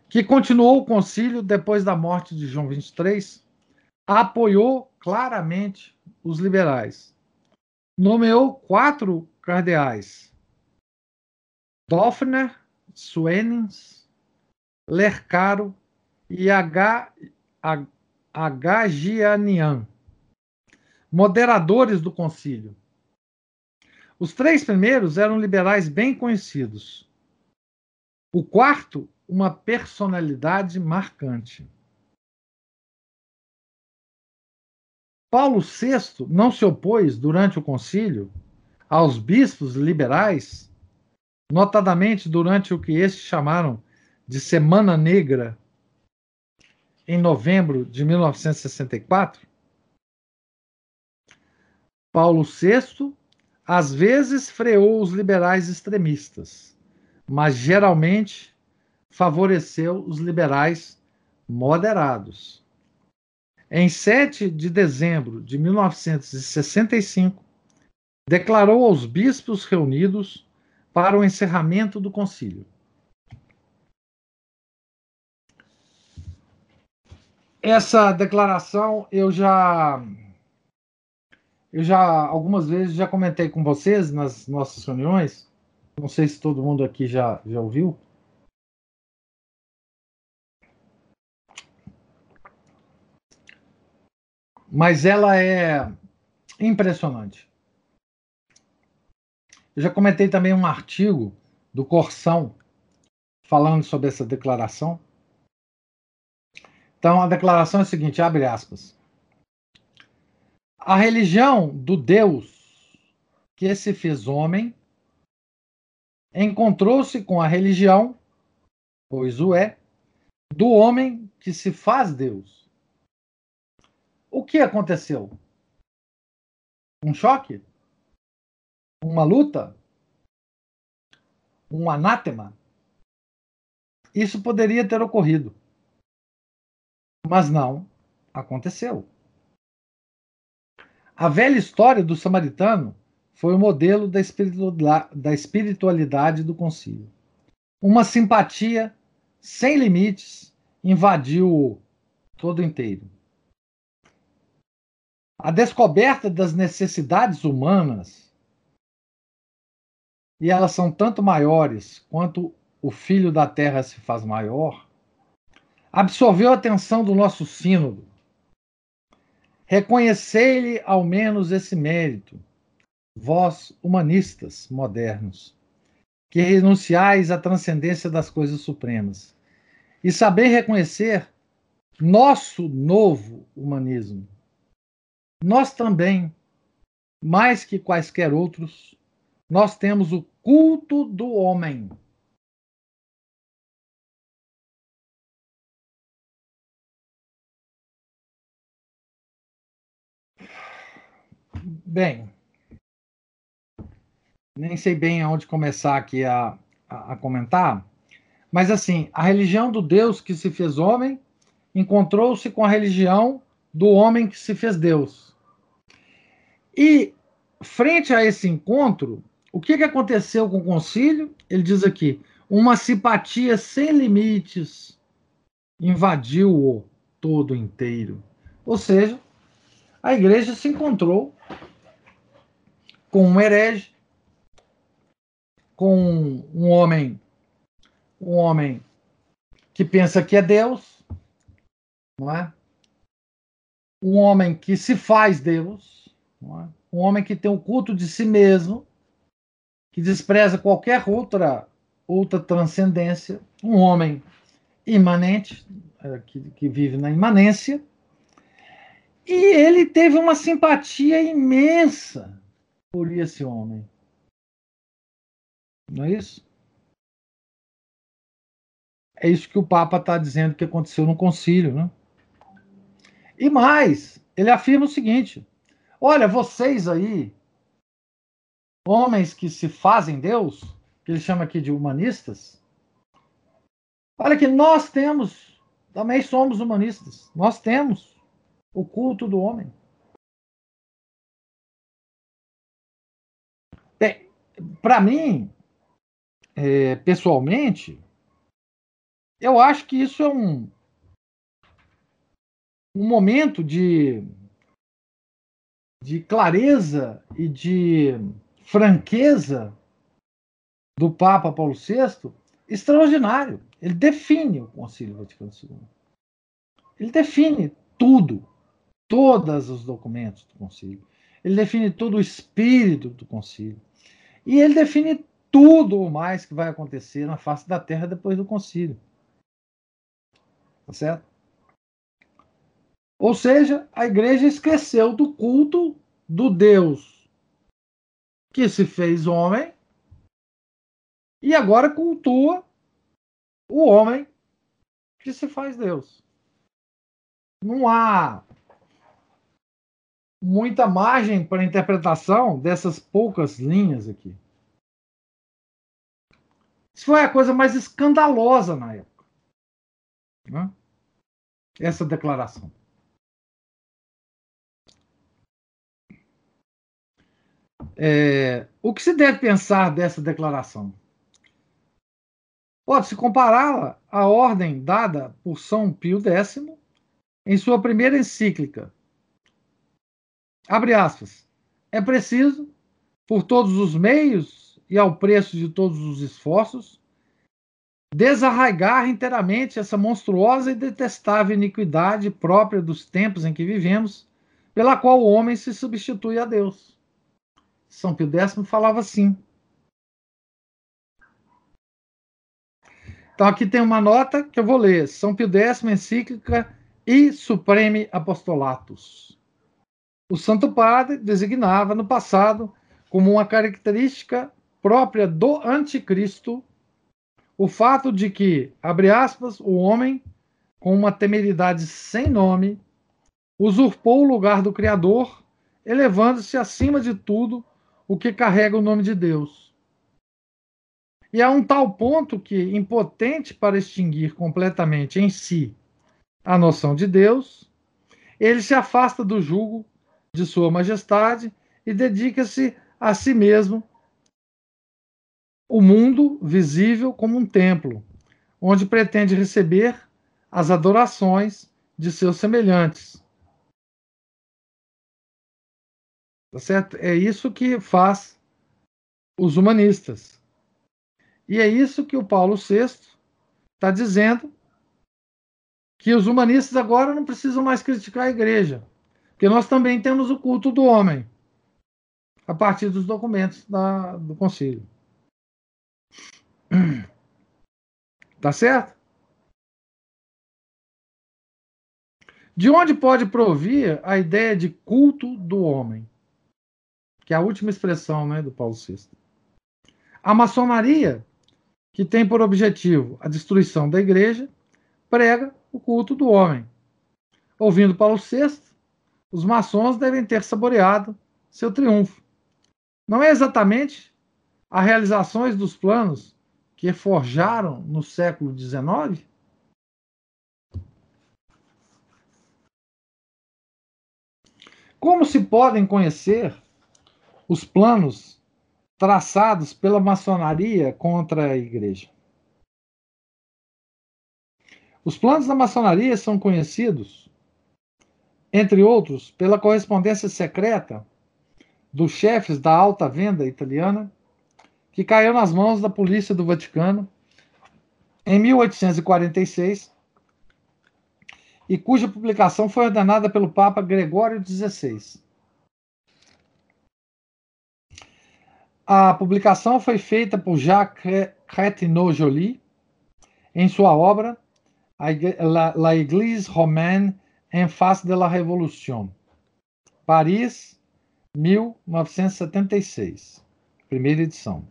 que continuou o concílio depois da morte de João 23, apoiou claramente os liberais. Nomeou quatro cardeais: Doffner, Suenens, Lercaro e H. H. Gianian moderadores do concílio. Os três primeiros eram liberais bem conhecidos. O quarto, uma personalidade marcante. Paulo VI não se opôs, durante o concílio, aos bispos liberais, notadamente durante o que estes chamaram de Semana Negra, em novembro de 1964, Paulo VI às vezes freou os liberais extremistas, mas geralmente favoreceu os liberais moderados. Em 7 de dezembro de 1965, declarou aos bispos reunidos para o encerramento do concílio. Essa declaração eu já eu já algumas vezes já comentei com vocês nas nossas reuniões Não sei se todo mundo aqui já, já ouviu. Mas ela é impressionante. Eu já comentei também um artigo do Corsão falando sobre essa declaração. Então, a declaração é a seguinte: abre aspas. A religião do Deus que se fez homem encontrou-se com a religião, pois o é, do homem que se faz Deus. O que aconteceu? Um choque? Uma luta? Um anátema? Isso poderia ter ocorrido. Mas não aconteceu. A velha história do samaritano foi o modelo da espiritualidade do concílio. Uma simpatia sem limites invadiu todo inteiro. A descoberta das necessidades humanas, e elas são tanto maiores quanto o filho da terra se faz maior, absorveu a atenção do nosso sínodo. Reconhecei-lhe ao menos esse mérito, vós humanistas modernos, que renunciais à transcendência das coisas supremas, e saber reconhecer nosso novo humanismo nós também, mais que quaisquer outros, nós temos o culto do homem. Bem, nem sei bem aonde começar aqui a, a, a comentar, mas assim, a religião do Deus que se fez homem encontrou-se com a religião do homem que se fez Deus. E, frente a esse encontro, o que, que aconteceu com o concílio? Ele diz aqui: uma simpatia sem limites invadiu-o todo inteiro. Ou seja, a igreja se encontrou com um herege, com um homem, um homem que pensa que é Deus, não é? Um homem que se faz Deus, é? Um homem que tem o culto de si mesmo, que despreza qualquer outra, outra transcendência, um homem imanente, é, que, que vive na imanência, e ele teve uma simpatia imensa por esse homem. Não é isso? É isso que o Papa está dizendo que aconteceu no concílio. Né? E mais, ele afirma o seguinte: Olha, vocês aí, homens que se fazem Deus, que ele chama aqui de humanistas, olha que nós temos, também somos humanistas, nós temos o culto do homem. Para mim, é, pessoalmente, eu acho que isso é um, um momento de de clareza e de franqueza do Papa Paulo VI extraordinário. Ele define o Concílio Vaticano II. Ele define tudo, todos os documentos do Concílio. Ele define todo o espírito do Concílio. E ele define tudo o mais que vai acontecer na face da Terra depois do Concílio. Tá certo? Ou seja, a igreja esqueceu do culto do Deus que se fez homem e agora cultua o homem que se faz Deus. Não há muita margem para interpretação dessas poucas linhas aqui. Isso foi a coisa mais escandalosa na época. Né? Essa declaração. É, o que se deve pensar dessa declaração? Pode-se compará-la à ordem dada por São Pio X em sua primeira encíclica. Abre aspas. É preciso, por todos os meios e ao preço de todos os esforços, desarraigar inteiramente essa monstruosa e detestável iniquidade própria dos tempos em que vivemos, pela qual o homem se substitui a Deus. São Pio X falava assim. Então aqui tem uma nota que eu vou ler. São Pio X, encíclica e Supreme Apostolatus. O Santo Padre designava no passado como uma característica própria do anticristo o fato de que, abre aspas, o homem, com uma temeridade sem nome, usurpou o lugar do Criador, elevando-se acima de tudo o que carrega o nome de Deus. E a um tal ponto que, impotente para extinguir completamente em si a noção de Deus, ele se afasta do jugo de Sua Majestade e dedica-se a si mesmo o mundo visível como um templo, onde pretende receber as adorações de seus semelhantes. Tá certo? É isso que faz os humanistas. E é isso que o Paulo VI está dizendo que os humanistas agora não precisam mais criticar a igreja, porque nós também temos o culto do homem a partir dos documentos da, do concílio. *clears throat* Tá certo? De onde pode provir a ideia de culto do homem? Que é a última expressão né, do Paulo VI. A maçonaria, que tem por objetivo a destruição da igreja, prega o culto do homem. Ouvindo Paulo VI, os maçons devem ter saboreado seu triunfo. Não é exatamente as realizações dos planos que forjaram no século XIX? Como se podem conhecer os planos traçados pela maçonaria contra a igreja? Os planos da maçonaria são conhecidos, entre outros, pela correspondência secreta dos chefes da alta venda italiana que caiu nas mãos da polícia do Vaticano em 1846 e cuja publicação foi ordenada pelo Papa Gregório XVI. A publicação foi feita por Jacques Crétinot Joly em sua obra La Église romaine en face de la Révolution, Paris, 1976, primeira edição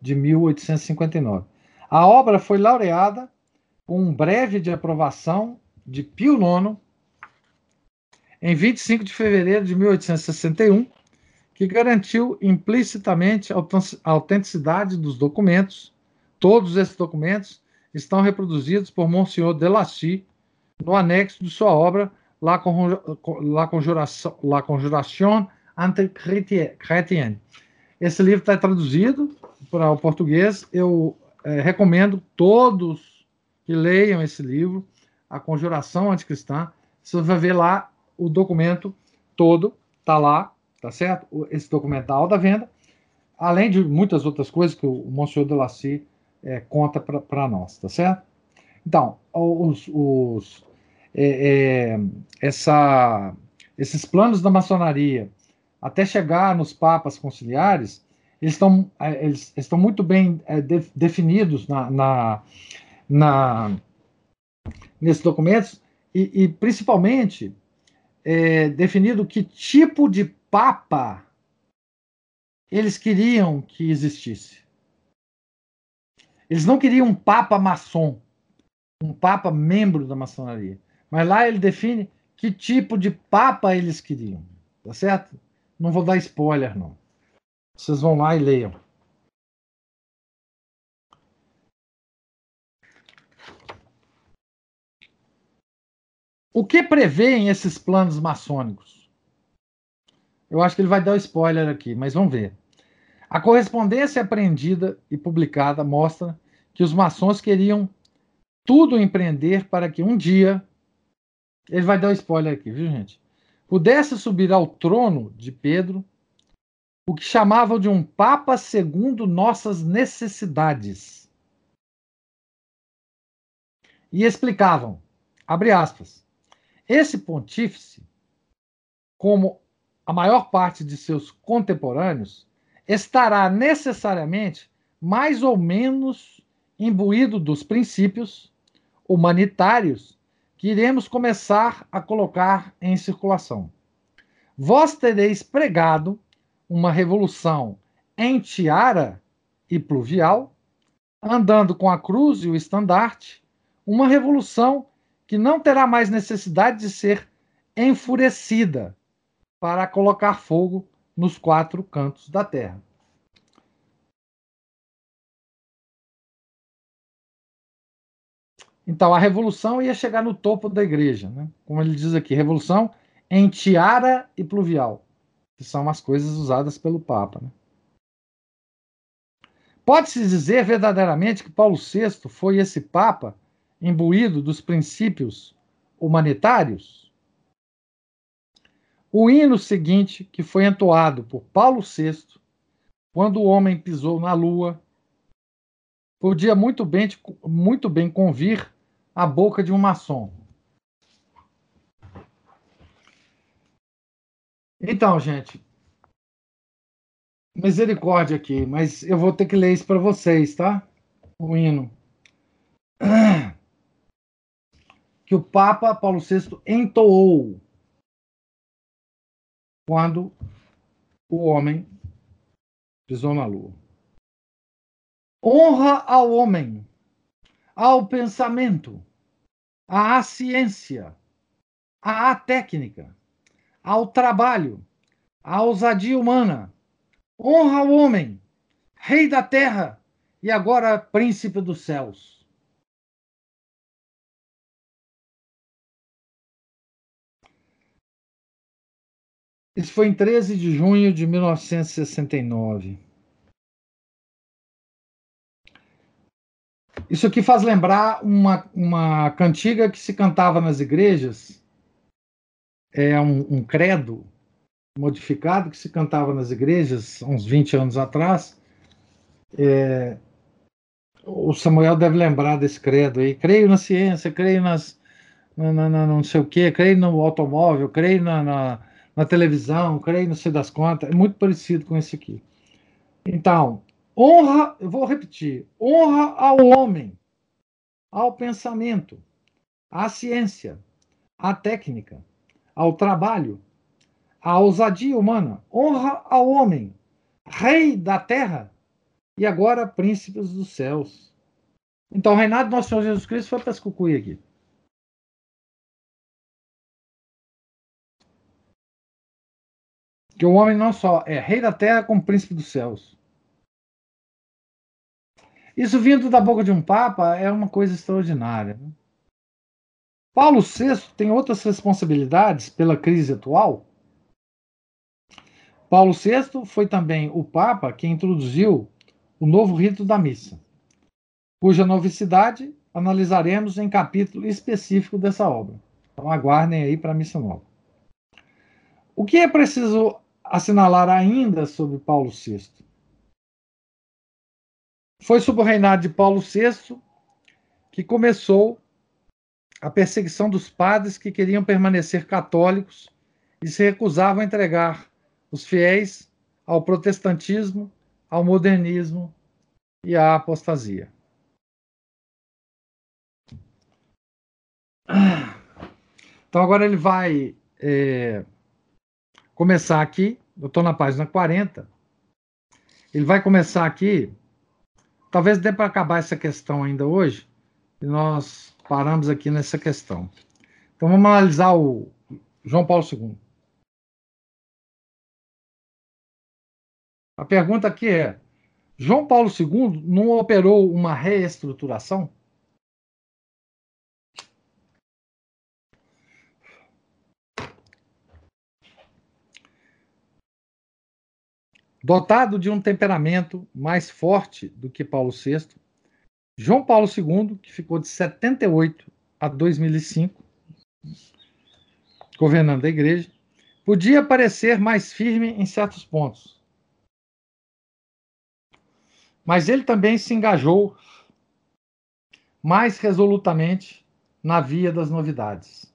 de 1859. A obra foi laureada com um breve de aprovação de Pio IX em 25 de fevereiro de 1861, que garantiu implicitamente a autenticidade dos documentos. Todos esses documentos estão reproduzidos por Monsieur Delacy no anexo de sua obra La, Conjuration, La Conjuration entre Chrétienne. Esse livro está traduzido para o português, eu é, recomendo todos que leiam esse livro, A Conjuração Anticristã. Você vai ver lá o documento todo, tá lá, tá certo? Esse documental da venda, além de muitas outras coisas que o Monsieur Delacy é, conta para nós, tá certo? Então, os, os é, é, essa, esses planos da maçonaria, até chegar nos papas conciliares, eles estão, é, eles estão muito bem é, de, definidos na, na, na, nesses documentos e, e principalmente é, definido que tipo de papa eles queriam que existisse. Eles não queriam um papa maçom, um papa membro da maçonaria. Mas lá ele define que tipo de papa eles queriam. Tá certo? Não vou dar spoiler, não. Vocês vão lá e leiam. O que prevêem esses planos maçônicos? Eu acho que ele vai dar o spoiler aqui, mas vamos ver. A correspondência apreendida e publicada mostra que os maçons queriam tudo empreender para que um dia ele vai dar um spoiler aqui, viu, gente? Pudesse subir ao trono de Pedro o que chamavam de um Papa segundo nossas necessidades. E explicavam, abre aspas, esse pontífice, como a maior parte de seus contemporâneos, estará necessariamente mais ou menos imbuído dos princípios humanitários que iremos começar a colocar em circulação. Vós tereis pregado uma revolução em tiara e pluvial, andando com a cruz e o estandarte, uma revolução que não terá mais necessidade de ser enfurecida para colocar fogo nos quatro cantos da terra. Então, a revolução ia chegar no topo da igreja, né? como ele diz aqui, revolução em tiara e pluvial, que são as coisas usadas pelo Papa. Né? Pode-se dizer verdadeiramente que Paulo VI foi esse Papa imbuído dos princípios humanitários? O hino seguinte, que foi entoado por Paulo VI, quando o homem pisou na lua, podia muito bem, muito bem convir a boca de um maçom. Então, gente, misericórdia aqui, mas eu vou ter que ler isso para vocês, tá? O hino. *clears throat* Que o Papa Paulo VI entoou quando o homem pisou na lua. Honra ao homem, ao pensamento, à ciência, à técnica, ao trabalho, à ousadia humana. Honra ao homem, rei da terra e agora príncipe dos céus. Isso foi em 13 de junho de 1969. Isso aqui faz lembrar uma, uma cantiga que se cantava nas igrejas, é um, um credo modificado que se cantava nas igrejas uns 20 anos atrás. É, o Samuel deve lembrar desse credo aí. Creio na ciência, creio nas. Na, na, na não sei o quê, creio no automóvel, creio na, na na televisão, creio, não sei das contas, é muito parecido com esse aqui. Então, honra, eu vou repetir, honra ao homem, ao pensamento, à ciência, à técnica, ao trabalho, à ousadia humana, honra ao homem, rei da terra e agora príncipes dos céus. Então, o reinado do nosso Senhor Jesus Cristo foi para esse cucuí aqui. que o homem não só é rei da terra, como príncipe dos céus. Isso vindo da boca de um papa é uma coisa extraordinária. Paulo VI tem outras responsabilidades pela crise atual. Paulo VI foi também o papa que introduziu o novo rito da missa, cuja novicidade analisaremos em capítulo específico dessa obra. Então aguardem aí para a missa nova. O que é preciso assinalar ainda sobre Paulo VI. Foi sob o reinado de Paulo VI que começou a perseguição dos padres que queriam permanecer católicos e se recusavam a entregar os fiéis ao protestantismo, ao modernismo e à apostasia. Então agora ele vai é, começar aqui, eu estou na página 40. Ele vai começar aqui, talvez dê para acabar essa questão ainda hoje, e nós paramos aqui nessa questão. Então vamos analisar o João Paulo II. A pergunta aqui é: João Paulo II não operou uma reestruturação? Dotado de um temperamento mais forte do que Paulo VI, João Paulo II, que ficou de 78 a 2005, governando a igreja, podia parecer mais firme em certos pontos, Mas ele também se engajou mais resolutamente na via das novidades.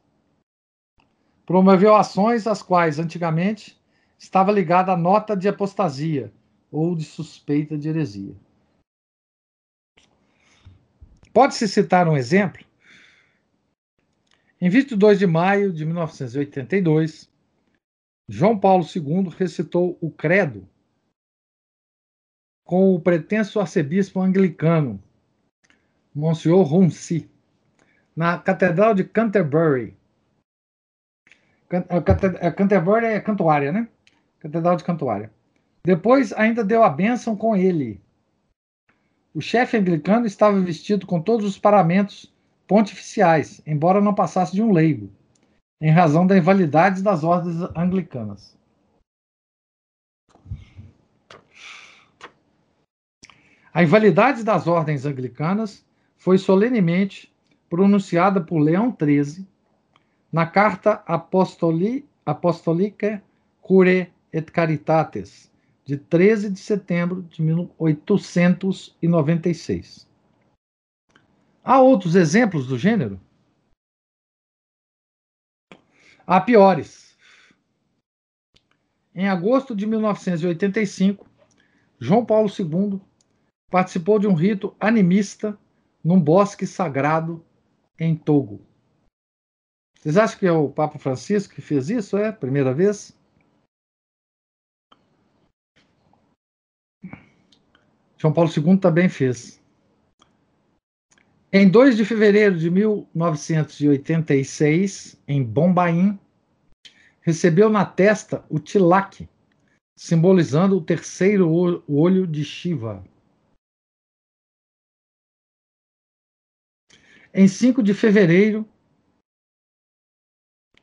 Promoveu ações às quais, antigamente, estava ligada a nota de apostasia ou de suspeita de heresia. Pode-se citar um exemplo? Em 22 de maio de 1982, João Paulo II recitou o Credo com o pretenso arcebispo anglicano, Monsieur Ronci, na Catedral de Canterbury. Canterbury é Cantuária, né? Catedral de Cantuária. Depois ainda deu a bênção com ele. O chefe anglicano estava vestido com todos os paramentos pontificiais, embora não passasse de um leigo, em razão da invalidade das ordens anglicanas. A invalidade das ordens anglicanas foi solenemente pronunciada por Leão XIII na Carta Apostoli, Apostolica et Caritates, de 13 de setembro de 1896. Há outros exemplos do gênero? Há piores. Em agosto de 1985, João Paulo II participou de um rito animista num bosque sagrado em Togo. Vocês acham que é o Papa Francisco que fez isso? É? Primeira vez? João Paulo II também fez. Em 2 de fevereiro de 1986, em Bombaim, recebeu na testa o tilak, simbolizando o terceiro olho de Shiva. Em 5 de fevereiro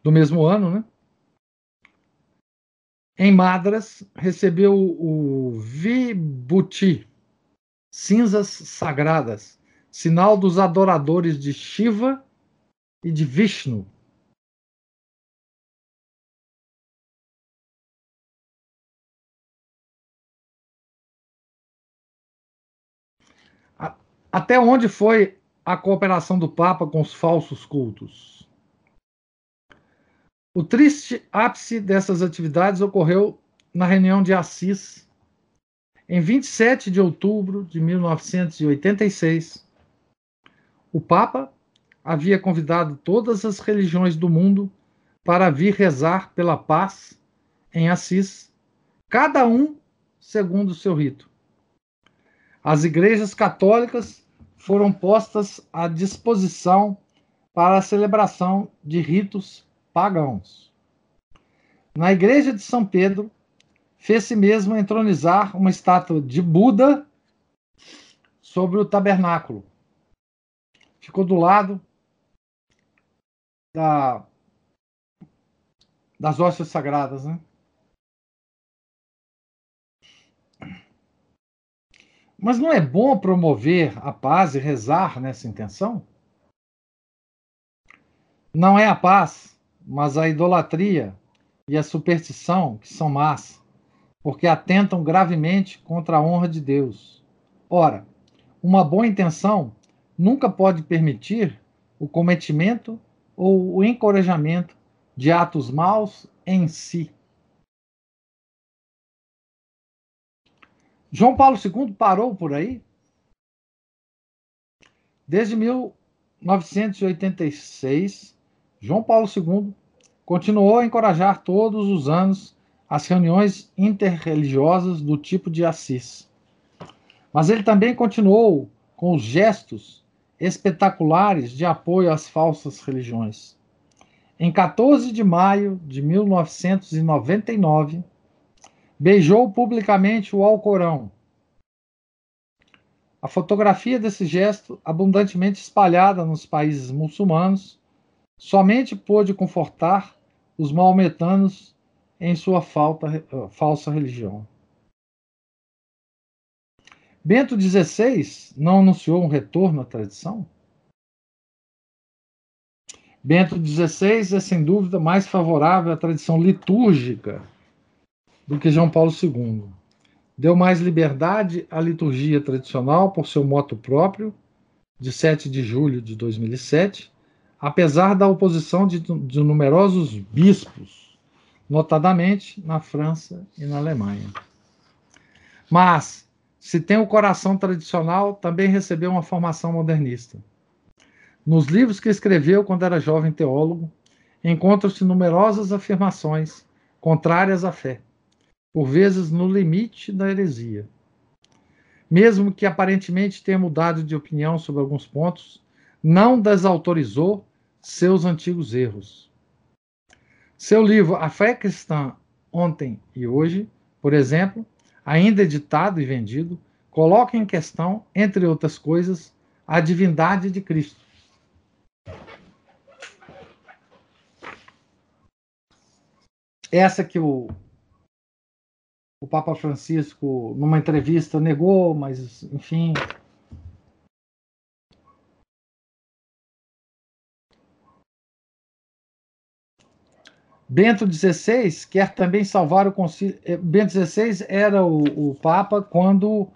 do mesmo ano, né? Em Madras, recebeu o Vibhuti, cinzas sagradas, sinal dos adoradores de Shiva e de Vishnu. Até onde foi a cooperação do Papa com os falsos cultos? O triste ápice dessas atividades ocorreu na reunião de Assis, em 27 de outubro de 1986, o Papa havia convidado todas as religiões do mundo para vir rezar pela paz em Assis, cada um segundo o seu rito. As igrejas católicas foram postas à disposição para a celebração de ritos pagãos. Na igreja de São Pedro, fez-se mesmo entronizar uma estátua de Buda sobre o tabernáculo. Ficou do lado da, das hostes sagradas, né? Mas não é bom promover a paz e rezar nessa intenção? Não é a paz, mas a idolatria e a superstição que são más porque atentam gravemente contra a honra de Deus. Ora, uma boa intenção nunca pode permitir o cometimento ou o encorajamento de atos maus em si. João Paulo II parou por aí? Desde 1986, João Paulo II continuou a encorajar todos os anos as reuniões interreligiosas do tipo de Assis. Mas ele também continuou com os gestos espetaculares de apoio às falsas religiões. Em 14 de maio de 1999, beijou publicamente o Alcorão. A fotografia desse gesto, abundantemente espalhada nos países muçulmanos, somente pôde confortar os maometanos em sua falta, falsa religião. Bento XVI não anunciou um retorno à tradição? Bento XVI é, sem dúvida, mais favorável à tradição litúrgica do que João Paulo II. Deu mais liberdade à liturgia tradicional por seu moto próprio, de 7 de julho de 2007, apesar da oposição de, de numerosos bispos, notadamente na França e na Alemanha. Mas, se tem o coração tradicional, também recebeu uma formação modernista. Nos livros que escreveu quando era jovem teólogo, encontram-se numerosas afirmações contrárias à fé, por vezes no limite da heresia. Mesmo que aparentemente tenha mudado de opinião sobre alguns pontos, não desautorizou seus antigos erros. Seu livro A Fé Cristã Ontem e Hoje, por exemplo, ainda editado e vendido, coloca em questão, entre outras coisas, a divindade de Cristo. Essa que o, o Papa Francisco, numa entrevista, negou, mas, enfim. Bento XVI quer também salvar o concílio. Eh, Bento XVI era o, o Papa quando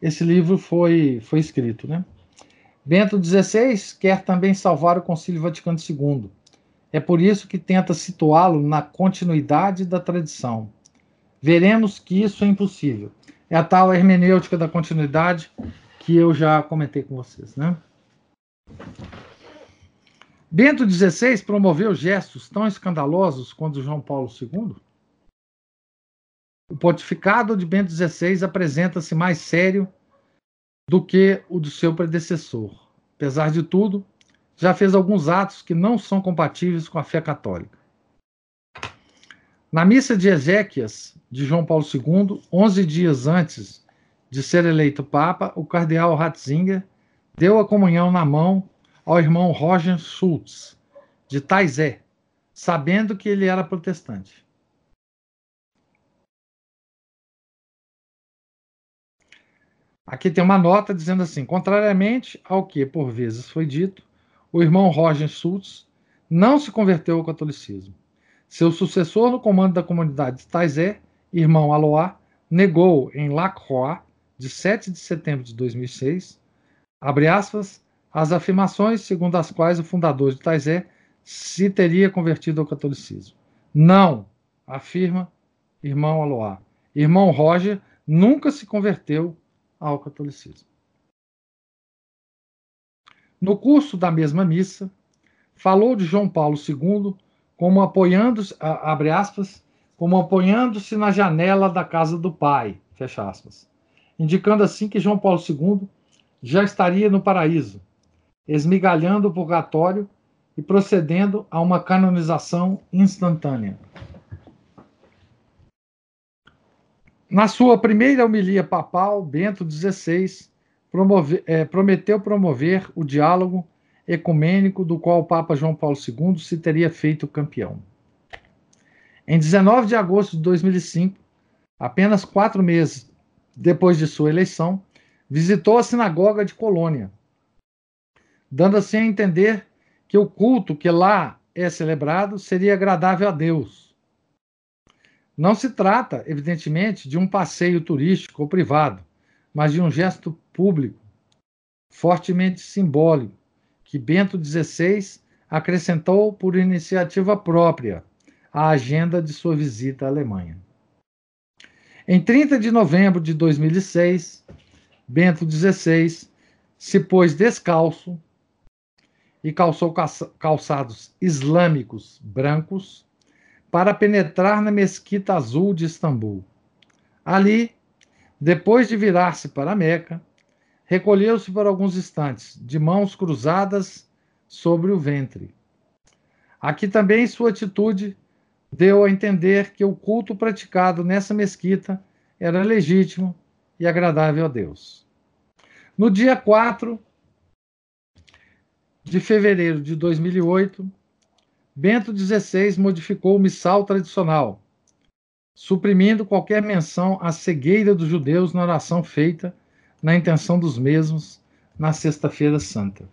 esse livro foi, foi escrito, né? Bento XVI quer também salvar o Concílio Vaticano II é por isso que tenta situá-lo na continuidade da tradição. Veremos que isso é impossível. É a tal hermenêutica da continuidade que eu já comentei com vocês, né? Bento XVI promoveu gestos tão escandalosos quanto João Paulo II? O pontificado de Bento XVI apresenta-se mais sério do que o do seu predecessor. Apesar de tudo, já fez alguns atos que não são compatíveis com a fé católica. Na missa de Ezequias de João Paulo II, 11 dias antes de ser eleito Papa, o cardeal Ratzinger deu a comunhão na mão ao irmão Roger Schultz, de Taizé, sabendo que ele era protestante. Aqui tem uma nota dizendo assim: contrariamente ao que por vezes foi dito, o irmão Roger Schultz não se converteu ao catolicismo. Seu sucessor no comando da comunidade de Taizé, irmão Aloá, negou em Lacroix, de 7 de setembro de 2006, abre aspas, as afirmações segundo as quais o fundador de Taizé se teria convertido ao catolicismo. Não, afirma irmão Aloá. Irmão Roger nunca se converteu ao catolicismo. No curso da mesma missa, falou de João Paulo II como apoiando-se, abre aspas, como apoiando-se na janela da casa do Pai, fecha aspas, indicando assim que João Paulo II já estaria no paraíso, esmigalhando o purgatório e procedendo a uma canonização instantânea. Na sua primeira homilia papal, Bento XVI é, prometeu promover o diálogo ecumênico do qual o Papa João Paulo II se teria feito campeão. Em 19 de agosto de 2005, apenas quatro meses depois de sua eleição, visitou a sinagoga de Colônia, dando assim a entender que o culto que lá é celebrado seria agradável a Deus. Não se trata, evidentemente, de um passeio turístico ou privado, mas de um gesto público, fortemente simbólico, que Bento XVI acrescentou por iniciativa própria à agenda de sua visita à Alemanha. Em 30 de novembro de 2006, Bento XVI se pôs descalço e calçou calçados islâmicos brancos para penetrar na Mesquita Azul de Istambul. Ali, depois de virar-se para Meca, recolheu-se por alguns instantes, de mãos cruzadas sobre o ventre. Aqui também sua atitude deu a entender que o culto praticado nessa mesquita era legítimo e agradável a Deus. No dia 4 de fevereiro de 2008, Bento XVI modificou o missal tradicional, suprimindo qualquer menção à cegueira dos judeus na oração feita na intenção dos mesmos na Sexta-feira Santa.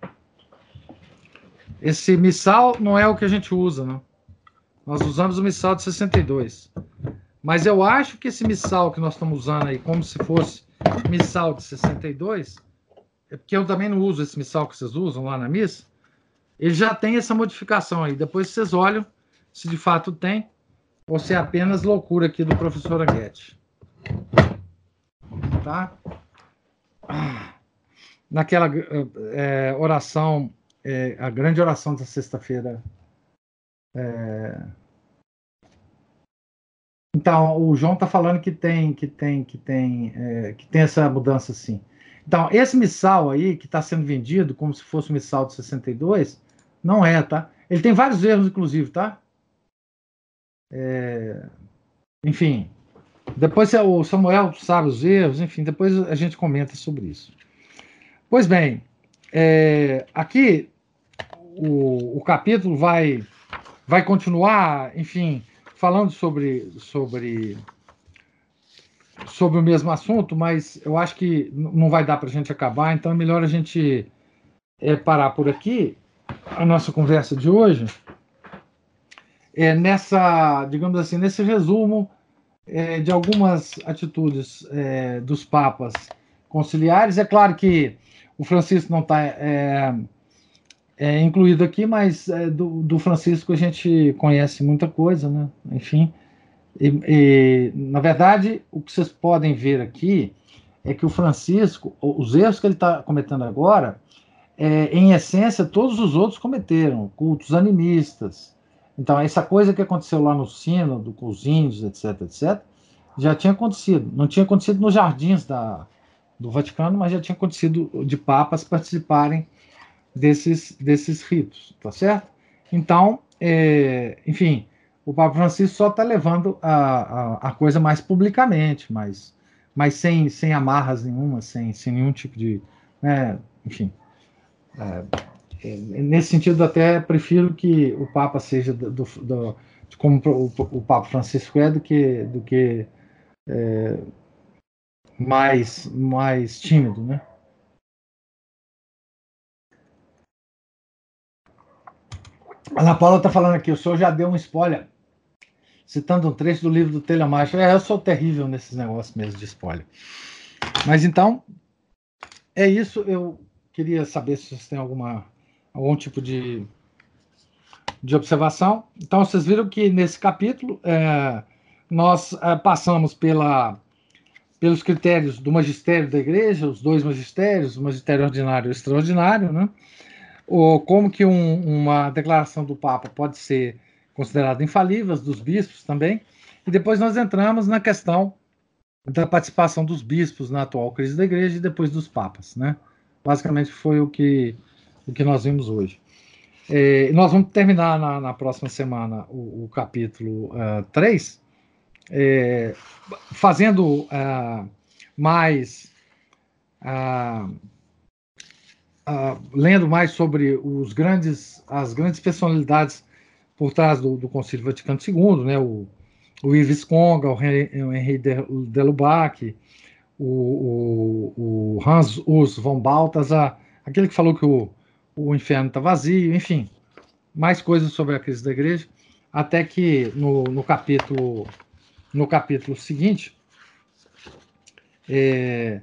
Esse missal não é o que a gente usa, né? Nós usamos o missal de 62. Mas eu acho que esse missal que nós estamos usando aí, como se fosse missal de 62, é porque eu também não uso esse missal que vocês usam lá na missa, ele já tem essa modificação aí. Depois vocês olham se de fato tem, ou se é apenas loucura aqui do professor Aguete. Tá? Naquela é, oração, é, a grande oração da sexta-feira. É... Então, o João está falando que tem, que tem, que tem, é, que tem essa mudança sim. Então, esse missal aí, que está sendo vendido como se fosse o missal de 62, não é, tá? Ele tem vários erros, inclusive, tá? É... Enfim, depois o Samuel sabe os erros, enfim, depois a gente comenta sobre isso. Pois bem, é... aqui o, o capítulo vai, vai continuar, enfim, falando sobre, sobre sobre o mesmo assunto, mas eu acho que não vai dar para a gente acabar, então é melhor a gente é, parar por aqui a nossa conversa de hoje é nessa, digamos assim, nesse resumo é, de algumas atitudes é, dos papas conciliares. É claro que o Francisco não está incluído aqui, mas do, do Francisco a gente conhece muita coisa, né? Enfim. E, e, na verdade, o que vocês podem ver aqui é que o Francisco, os erros que ele está cometendo agora, é, em essência, todos os outros cometeram, cultos animistas. Então, essa coisa que aconteceu lá no Sínodo, com os índios, etc., etc., já tinha acontecido. Não tinha acontecido nos jardins da, do Vaticano, mas já tinha acontecido de papas participarem desses, desses ritos, tá certo? Então, é, enfim, o Papa Francisco só está levando a, a, a, coisa mais publicamente, mas, mas sem, sem amarras nenhuma, sem, sem nenhum tipo de. Né, enfim. É, é, nesse sentido, até prefiro que o Papa seja do, do, do como o, o, Papa Francisco é, do que, do que é, mais, mais tímido, né? Ana Paula está falando aqui, o senhor já deu um spoiler citando um trecho do livro do Telemacho. É, eu sou terrível nesses negócios mesmo de spoiler. Mas então, é isso. Eu queria saber se vocês têm alguma, algum tipo de, de observação. Então, vocês viram que nesse capítulo é, nós é, passamos pela, pelos critérios do magistério da igreja, os dois magistérios, o magistério ordinário e o extraordinário, né? Ou como que um, uma declaração do Papa pode ser consideradas infalíveis, dos bispos também. E depois nós entramos na questão da participação dos bispos na atual crise da igreja e depois dos papas, né? Basicamente foi o que, o que nós vimos hoje. É, nós vamos terminar na, na próxima semana o, o capítulo uh, 3, é, fazendo uh, mais. Uh, lendo mais sobre os grandes, as grandes personalidades por trás do, do Concílio Vaticano II, né, o, o Yves Conga, o Henri Delubac, o, o, o, Hans Urs von Balthasar, aquele que falou que o, o inferno está vazio, enfim, mais coisas sobre a crise da igreja, até que no, no capítulo no capítulo seguinte é,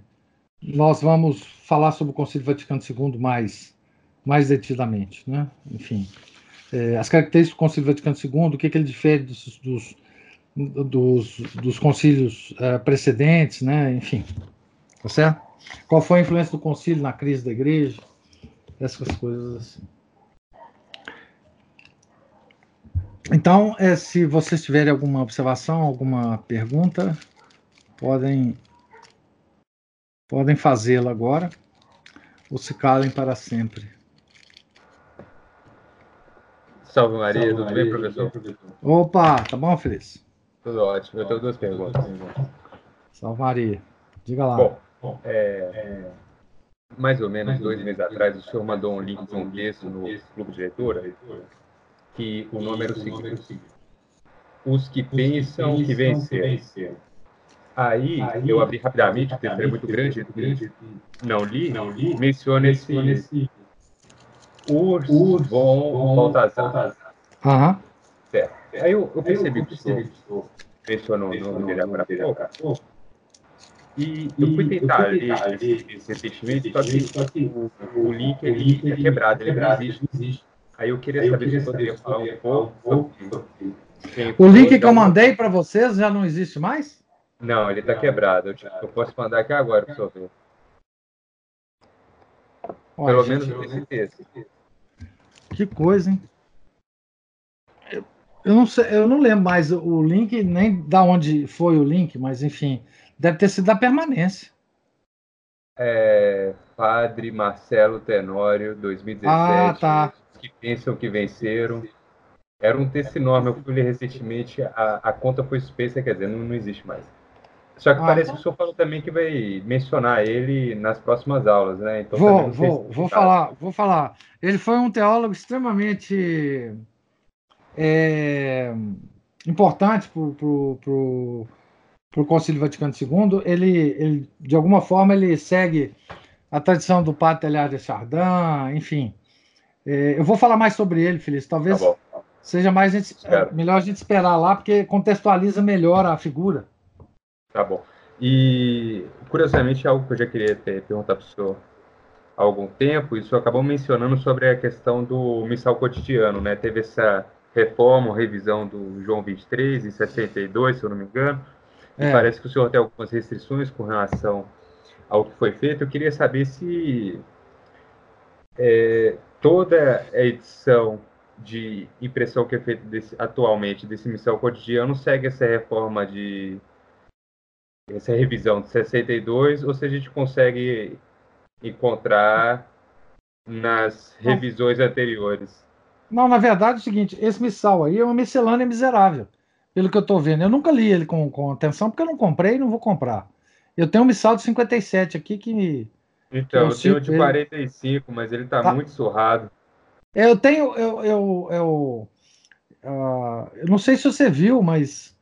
nós vamos falar sobre o Concílio Vaticano II mais mais detidamente, né? Enfim, é, as características do Concílio Vaticano II, o que, que ele difere dos, dos, dos, dos concílios uh, precedentes, né? enfim, tá certo? Qual foi a influência do concílio na crise da igreja? Essas coisas assim. Então, é, se vocês tiverem alguma observação, alguma pergunta, podem podem fazê-la agora ou se calem para sempre.
Salve Maria, Salve, tudo Maria, bem, professor?
Opa, tá bom, Feliz?
Tudo ótimo. Eu tenho duas perguntas.
Salve Maria. Diga lá.
Bom, é, é, mais ou menos dois meses atrás, o senhor mandou um link de um texto no Clube de Leitura que o nome era o seguinte: Os que pensam que vencer. Aí, eu abri rapidamente, o texto é muito grande, não li, menciona esse Urs, Urs von Baltazar.
Aham.
Certo. Aí eu, eu percebi que o senhor mencionou o nome dele agora há pouco. E eu fui tentar ler recentemente, só que o, o link ele é quebrado, ele não existe. Aí eu queria saber se você poderia falar um pouco.
O link que eu mandei para vocês já não existe mais?
Não, ele está quebrado. Eu, eu, posso mandar aqui agora para você ver. Pelo gente, menos esse texto.
Que coisa, hein? Eu, eu, não sei, eu não lembro mais o link, nem da onde foi o link, mas enfim, deve ter sido da permanência.
É, Padre Marcelo Tenório, 2017. Ah,
tá.
Que pensam que venceram. Era um texto enorme, eu fui ler recentemente, a, a conta foi suspensa, quer dizer, não, não existe mais. Só que ah, parece então... que o senhor falou também que vai mencionar ele nas próximas aulas, né?
Então, vou, vou, se vou falar, vou falar. Ele foi um teólogo extremamente é, importante para o Concílio Vaticano II. Ele, ele, de alguma forma, ele segue a tradição do Padre Telhar de Chardin, enfim. É, eu vou falar mais sobre ele, Feliz. Talvez tá seja mais a gente, melhor a gente esperar lá, porque contextualiza melhor a figura.
Tá bom. E, curiosamente, é algo que eu já queria ter, perguntar para o senhor há algum tempo, isso acabou mencionando sobre a questão do missal cotidiano, né? Teve essa reforma, revisão do João 23, em 62, se eu não me engano, é. e parece que o senhor tem algumas restrições com relação ao que foi feito. Eu queria saber se é, toda a edição de impressão que é feita desse, atualmente desse missal cotidiano segue essa reforma de essa revisão de 62 ou se a gente consegue encontrar nas revisões anteriores?
Não, na verdade é o seguinte, esse missal aí é uma miscelânea miserável, pelo que eu estou vendo. Eu nunca li ele com, com atenção, porque eu não comprei e não vou comprar. Eu tenho um missal de 57 aqui que...
Então, eu, eu tenho de 45, ele... mas ele está tá. muito surrado.
Eu tenho, eu, eu, eu, uh, eu não sei se você viu, mas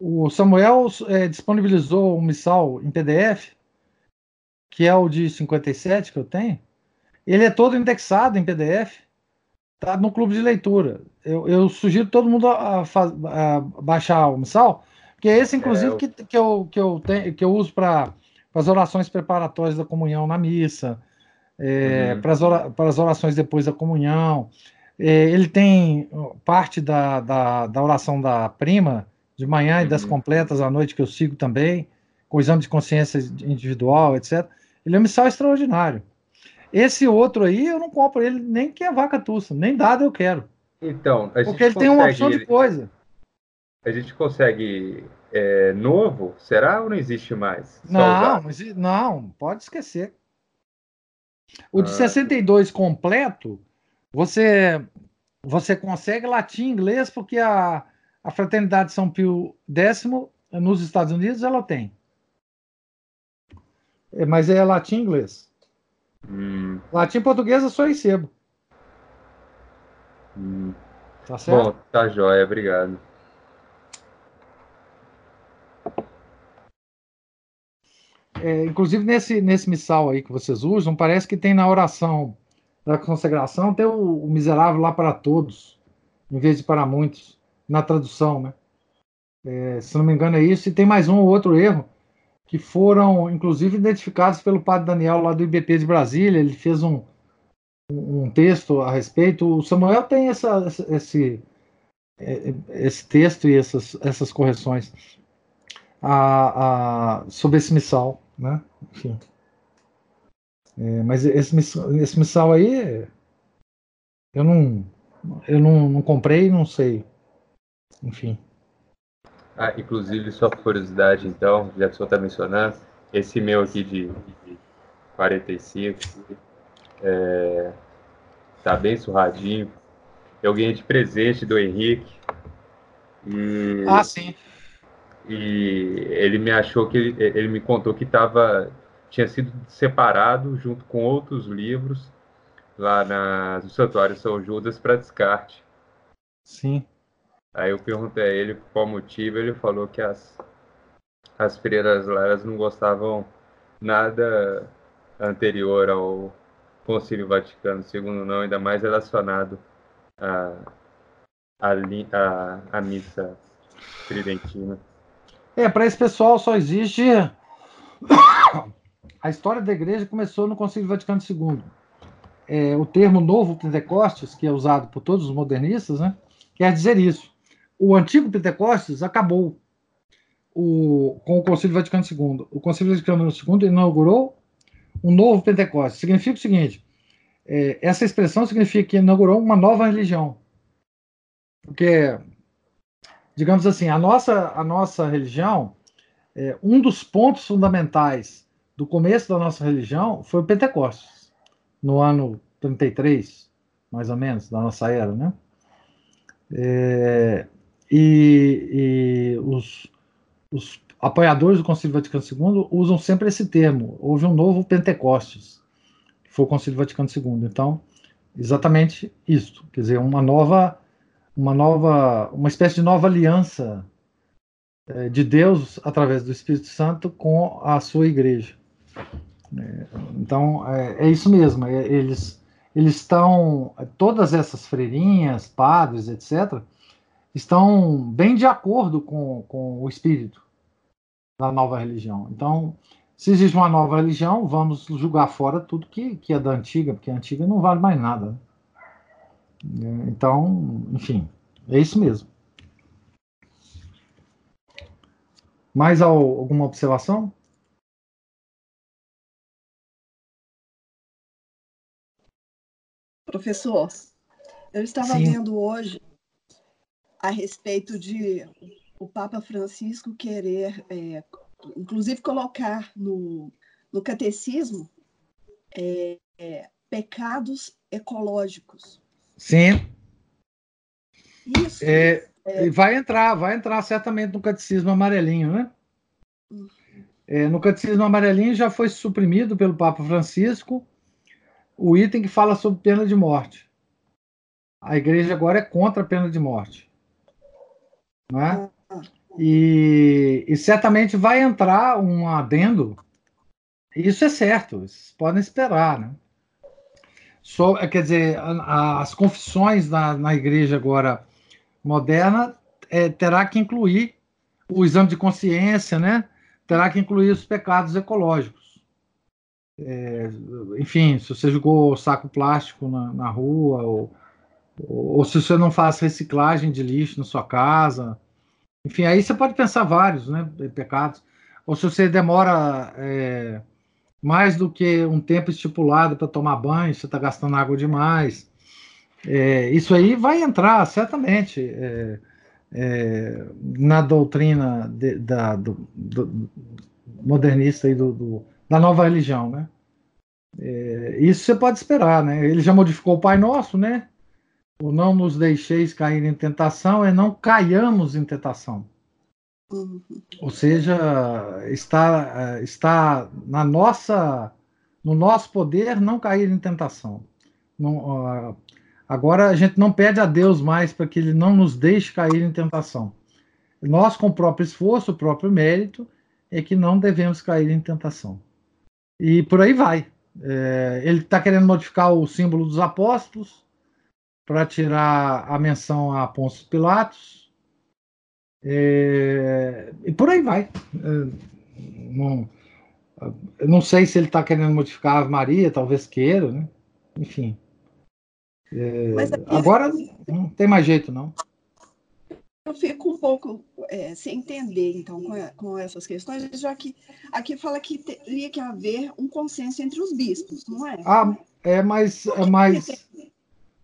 o Samuel é, disponibilizou um missal em PDF, que é o de 57 que eu tenho. Ele é todo indexado em PDF, tá no clube de leitura. Eu, eu sugiro todo mundo a, a, a, baixar o missal, que é esse, inclusive, é, eu... Que, que, eu, que, eu tenho, que eu uso para as orações preparatórias da comunhão na missa, é, uhum. para as orações depois da comunhão. É, ele tem parte da, da, da, oração da prima de manhã e das uhum. completas à noite que eu sigo também, com exame de consciência individual, etc. Ele é um missal extraordinário. Esse outro aí, eu não compro ele nem que a vaca tussa, nem dado eu quero.
Então,
porque ele tem uma opção de coisa.
A gente consegue é, novo? Será ou não existe mais?
Não, não, pode esquecer. O de ah. 62 completo, você você consegue latim e inglês porque a, a Fraternidade São Pio X nos Estados Unidos ela tem. É, mas é latim e inglês.
Hum.
Latim e português eu só recebo.
Hum. Tá certo? Bom, tá jóia, obrigado.
É, inclusive nesse, nesse missal aí que vocês usam, parece que tem na oração da consagração tem o, o miserável lá para todos, em vez de para muitos, na tradução, né? É, se não me engano é isso. E tem mais um ou outro erro que foram, inclusive, identificados pelo padre Daniel lá do IBP de Brasília. Ele fez um, um texto a respeito. O Samuel tem essa, esse, é, esse texto e essas, essas correções a, a, sobre esse missal né? Enfim. É, mas esse, esse missal aí, eu não, eu não, não comprei, não sei. Enfim.
Ah, inclusive, só por curiosidade, então, já que o senhor está mencionando, esse meu aqui de, de 45 é, tá bem surradinho. Eu ganhei de presente do Henrique.
E... Ah, sim
e ele me achou que ele, ele me contou que estava tinha sido separado junto com outros livros lá na, no Santuário São Judas para descarte.
Sim.
Aí eu perguntei a ele qual motivo, ele falou que as, as freiras lá elas não gostavam nada anterior ao Concílio Vaticano II, não, ainda mais relacionado à a, a, missa tridentina.
É, para esse pessoal só existe. *coughs* A história da igreja começou no Concílio Vaticano II. É, o termo Novo Pentecostes, que é usado por todos os modernistas, né, quer dizer isso. O antigo Pentecostes acabou o, com o Concílio Vaticano II. O Concílio Vaticano II inaugurou um novo Pentecostes. Significa o seguinte: é, essa expressão significa que inaugurou uma nova religião. Porque, digamos assim, a nossa, a nossa religião, é, um dos pontos fundamentais do começo da nossa religião foi o Pentecostes, no ano 33, mais ou menos, da nossa era, né? É, e, e os, os apoiadores do Concílio Vaticano II usam sempre esse termo. Houve um novo Pentecostes, que foi o Concílio Vaticano II. Então, exatamente isso, quer dizer, uma nova, uma nova, uma espécie de nova aliança é, de Deus através do Espírito Santo com a sua igreja. É, então, é, é, isso mesmo. É, eles, eles estão, todas essas freirinhas, padres, etc., estão bem de acordo com, com o espírito da nova religião. Então, se existe uma nova religião, vamos julgar fora tudo que, que é da antiga, porque a antiga não vale mais nada. Então, enfim, é isso mesmo. Mais alguma observação?
Professor, eu estava Sim. vendo hoje a respeito de o Papa Francisco querer, é, inclusive, colocar no, no catecismo é, é, pecados ecológicos.
Sim. Isso. É, é. vai entrar, vai entrar certamente no catecismo amarelinho, né? Hum. É, no catecismo amarelinho já foi suprimido pelo Papa Francisco o item que fala sobre pena de morte. A igreja agora é contra a pena de morte. Não é? E, e certamente vai entrar um adendo. Isso é certo, vocês podem esperar, né? So, quer dizer, a, as confissões na, na igreja agora moderna é, terá que incluir o exame de consciência, né? Terá que incluir os pecados ecológicos. É, enfim, se você jogou saco plástico na, na rua, ou, ou, se você não faz reciclagem de lixo na sua casa, enfim, aí você pode pensar vários né, pecados. Ou se você demora é, mais do que um tempo estipulado para tomar banho, você está gastando água demais. É, isso aí vai entrar, certamente, é, é na doutrina de, da, do, do, modernista e do, do da nova religião, né? É, isso você pode esperar, né? Ele já modificou o Pai Nosso, né? O não nos deixeis cair em tentação é não caiamos em tentação. Uhum. Ou seja, está, está na nossa, no nosso poder não cair em tentação. Não, agora a gente não pede a Deus mais para que Ele não nos deixe cair em tentação. Nós, com o próprio esforço, o próprio mérito, é que não devemos cair em tentação. E por aí vai. É, ele está querendo modificar o símbolo dos apóstolos para tirar a menção a Pôncio Pilatos. É, e por aí vai. É, não, não sei se ele está querendo modificar a Maria, talvez queira, né? Enfim. É, agora não tem mais jeito, não
eu fico um pouco é, sem entender, então, com, com, essas questões, já que aqui fala que teria que haver um consenso entre os bispos, não é?
Ah, é, mas... É mais...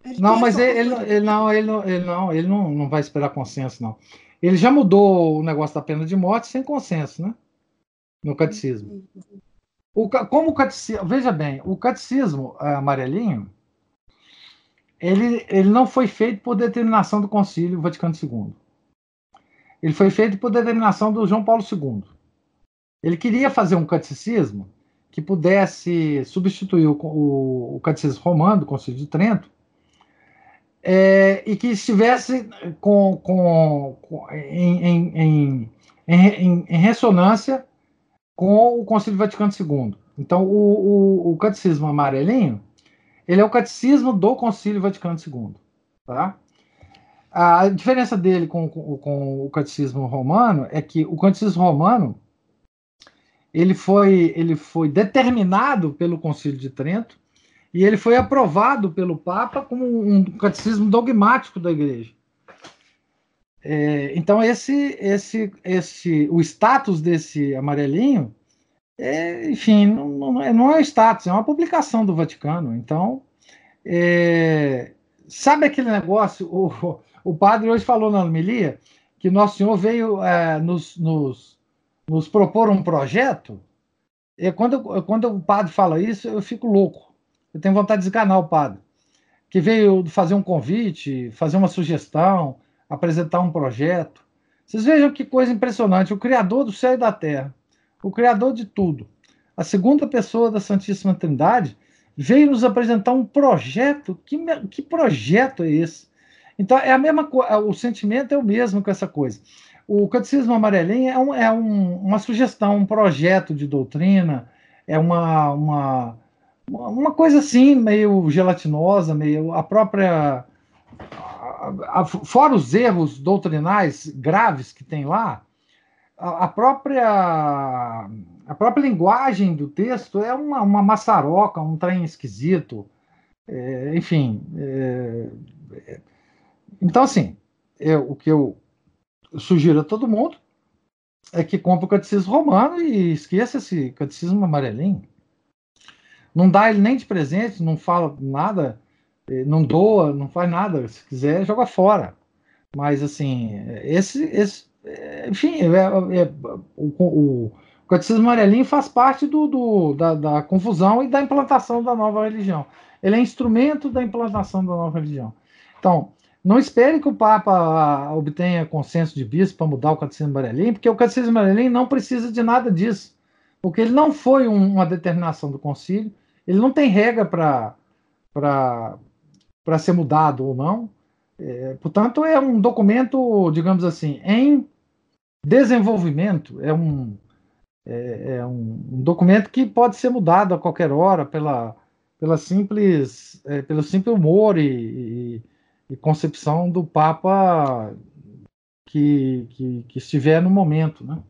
Ele não, mas ele, ele, não, ele, não, ele, não, ele não, não vai esperar consenso, não. Ele já mudou o negócio da pena de morte sem consenso, né? No catecismo. O, como o catecismo, veja bem, o catecismo é, amarelinho, ele, ele não foi feito por determinação do Concílio Vaticano II. Ele foi feito por determinação do João Paulo II. Ele queria fazer um catecismo que pudesse substituir o, o, o catecismo romano do Concílio de Trento é, e que estivesse com, com, com em, em, em, em, ressonância com o Concílio Vaticano II. Então, o, o, o catecismo amarelinho ele é o catecismo do Concílio Vaticano II. Tá? a diferença dele com, com, com, o catecismo romano é que o catecismo romano ele foi, ele foi determinado pelo Concílio de Trento e ele foi aprovado pelo Papa como um catecismo dogmático da Igreja. É, então esse, esse, esse, o status desse amarelinho, é, enfim, não, não, é, não é status, é uma publicação do Vaticano. Então, é, sabe aquele negócio? O, o padre hoje falou na homilia que Nosso Senhor veio é, nos, nos, nos, propor um projeto. E quando, quando o padre fala isso, eu fico louco. Eu tenho vontade de desganar o padre. Que veio fazer um convite, fazer uma sugestão, apresentar um projeto. Vocês vejam que coisa impressionante. O Criador do céu e da terra, o Criador de tudo, a segunda pessoa da Santíssima Trindade, veio nos apresentar um projeto. Que, que projeto é esse? Então, é a mesma coisa, o sentimento é o mesmo com essa coisa. O Catecismo Amarelinho é, um, é um, uma sugestão, um projeto de doutrina, é uma, uma, uma coisa assim, meio gelatinosa, meio a própria. Fora os erros doutrinais graves que tem lá, a, a, própria a própria linguagem do texto é uma, uma maçaroca, um trem esquisito, é, enfim. É, é, então, assim, eu, o que eu sugiro a todo mundo é que compre o catecismo romano e esqueça esse catecismo amarelinho. Não dá ele nem de presente, não fala nada, eh, não doa, não faz nada. Se quiser, joga fora. Mas, assim, esse. esse eh, enfim, é, é, o, o, o catecismo amarelinho faz parte do, do da, da confusão e da implantação da nova religião. Ele é instrumento da implantação da nova religião. Então, não espere que o Papa obtenha consenso de bispo para mudar o Catecismo Amarelinho, porque o Catecismo Amarelinho não precisa de nada disso, porque ele não foi um, uma determinação do concílio, ele não tem regra para ser mudado ou não. É, portanto, é um documento, digamos assim, em desenvolvimento, é um, é, é um, um, documento que pode ser mudado a qualquer hora pela, pela simples, é, pelo simples humor e, e e concepção do Papa que, que, que estiver no momento. Né?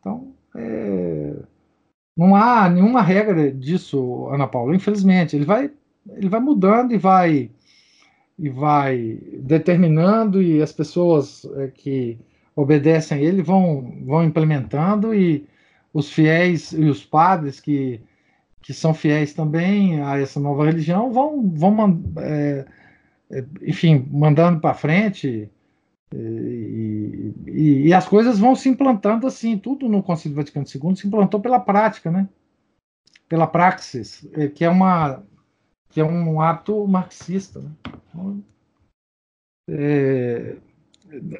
Então, é, não há nenhuma regra disso, Ana Paula, infelizmente. Ele vai, ele vai mudando e vai, e vai determinando, e as pessoas é, que obedecem a ele vão, vão implementando, e os fiéis e os padres que, que são fiéis também a essa nova religião vão, vão é, enfim, mandando para frente. E, e, e, as coisas vão se implantando assim, tudo no Concílio Vaticano II se implantou pela prática, né? Pela praxis, é, que é uma que é um ato marxista. Né? Então, é,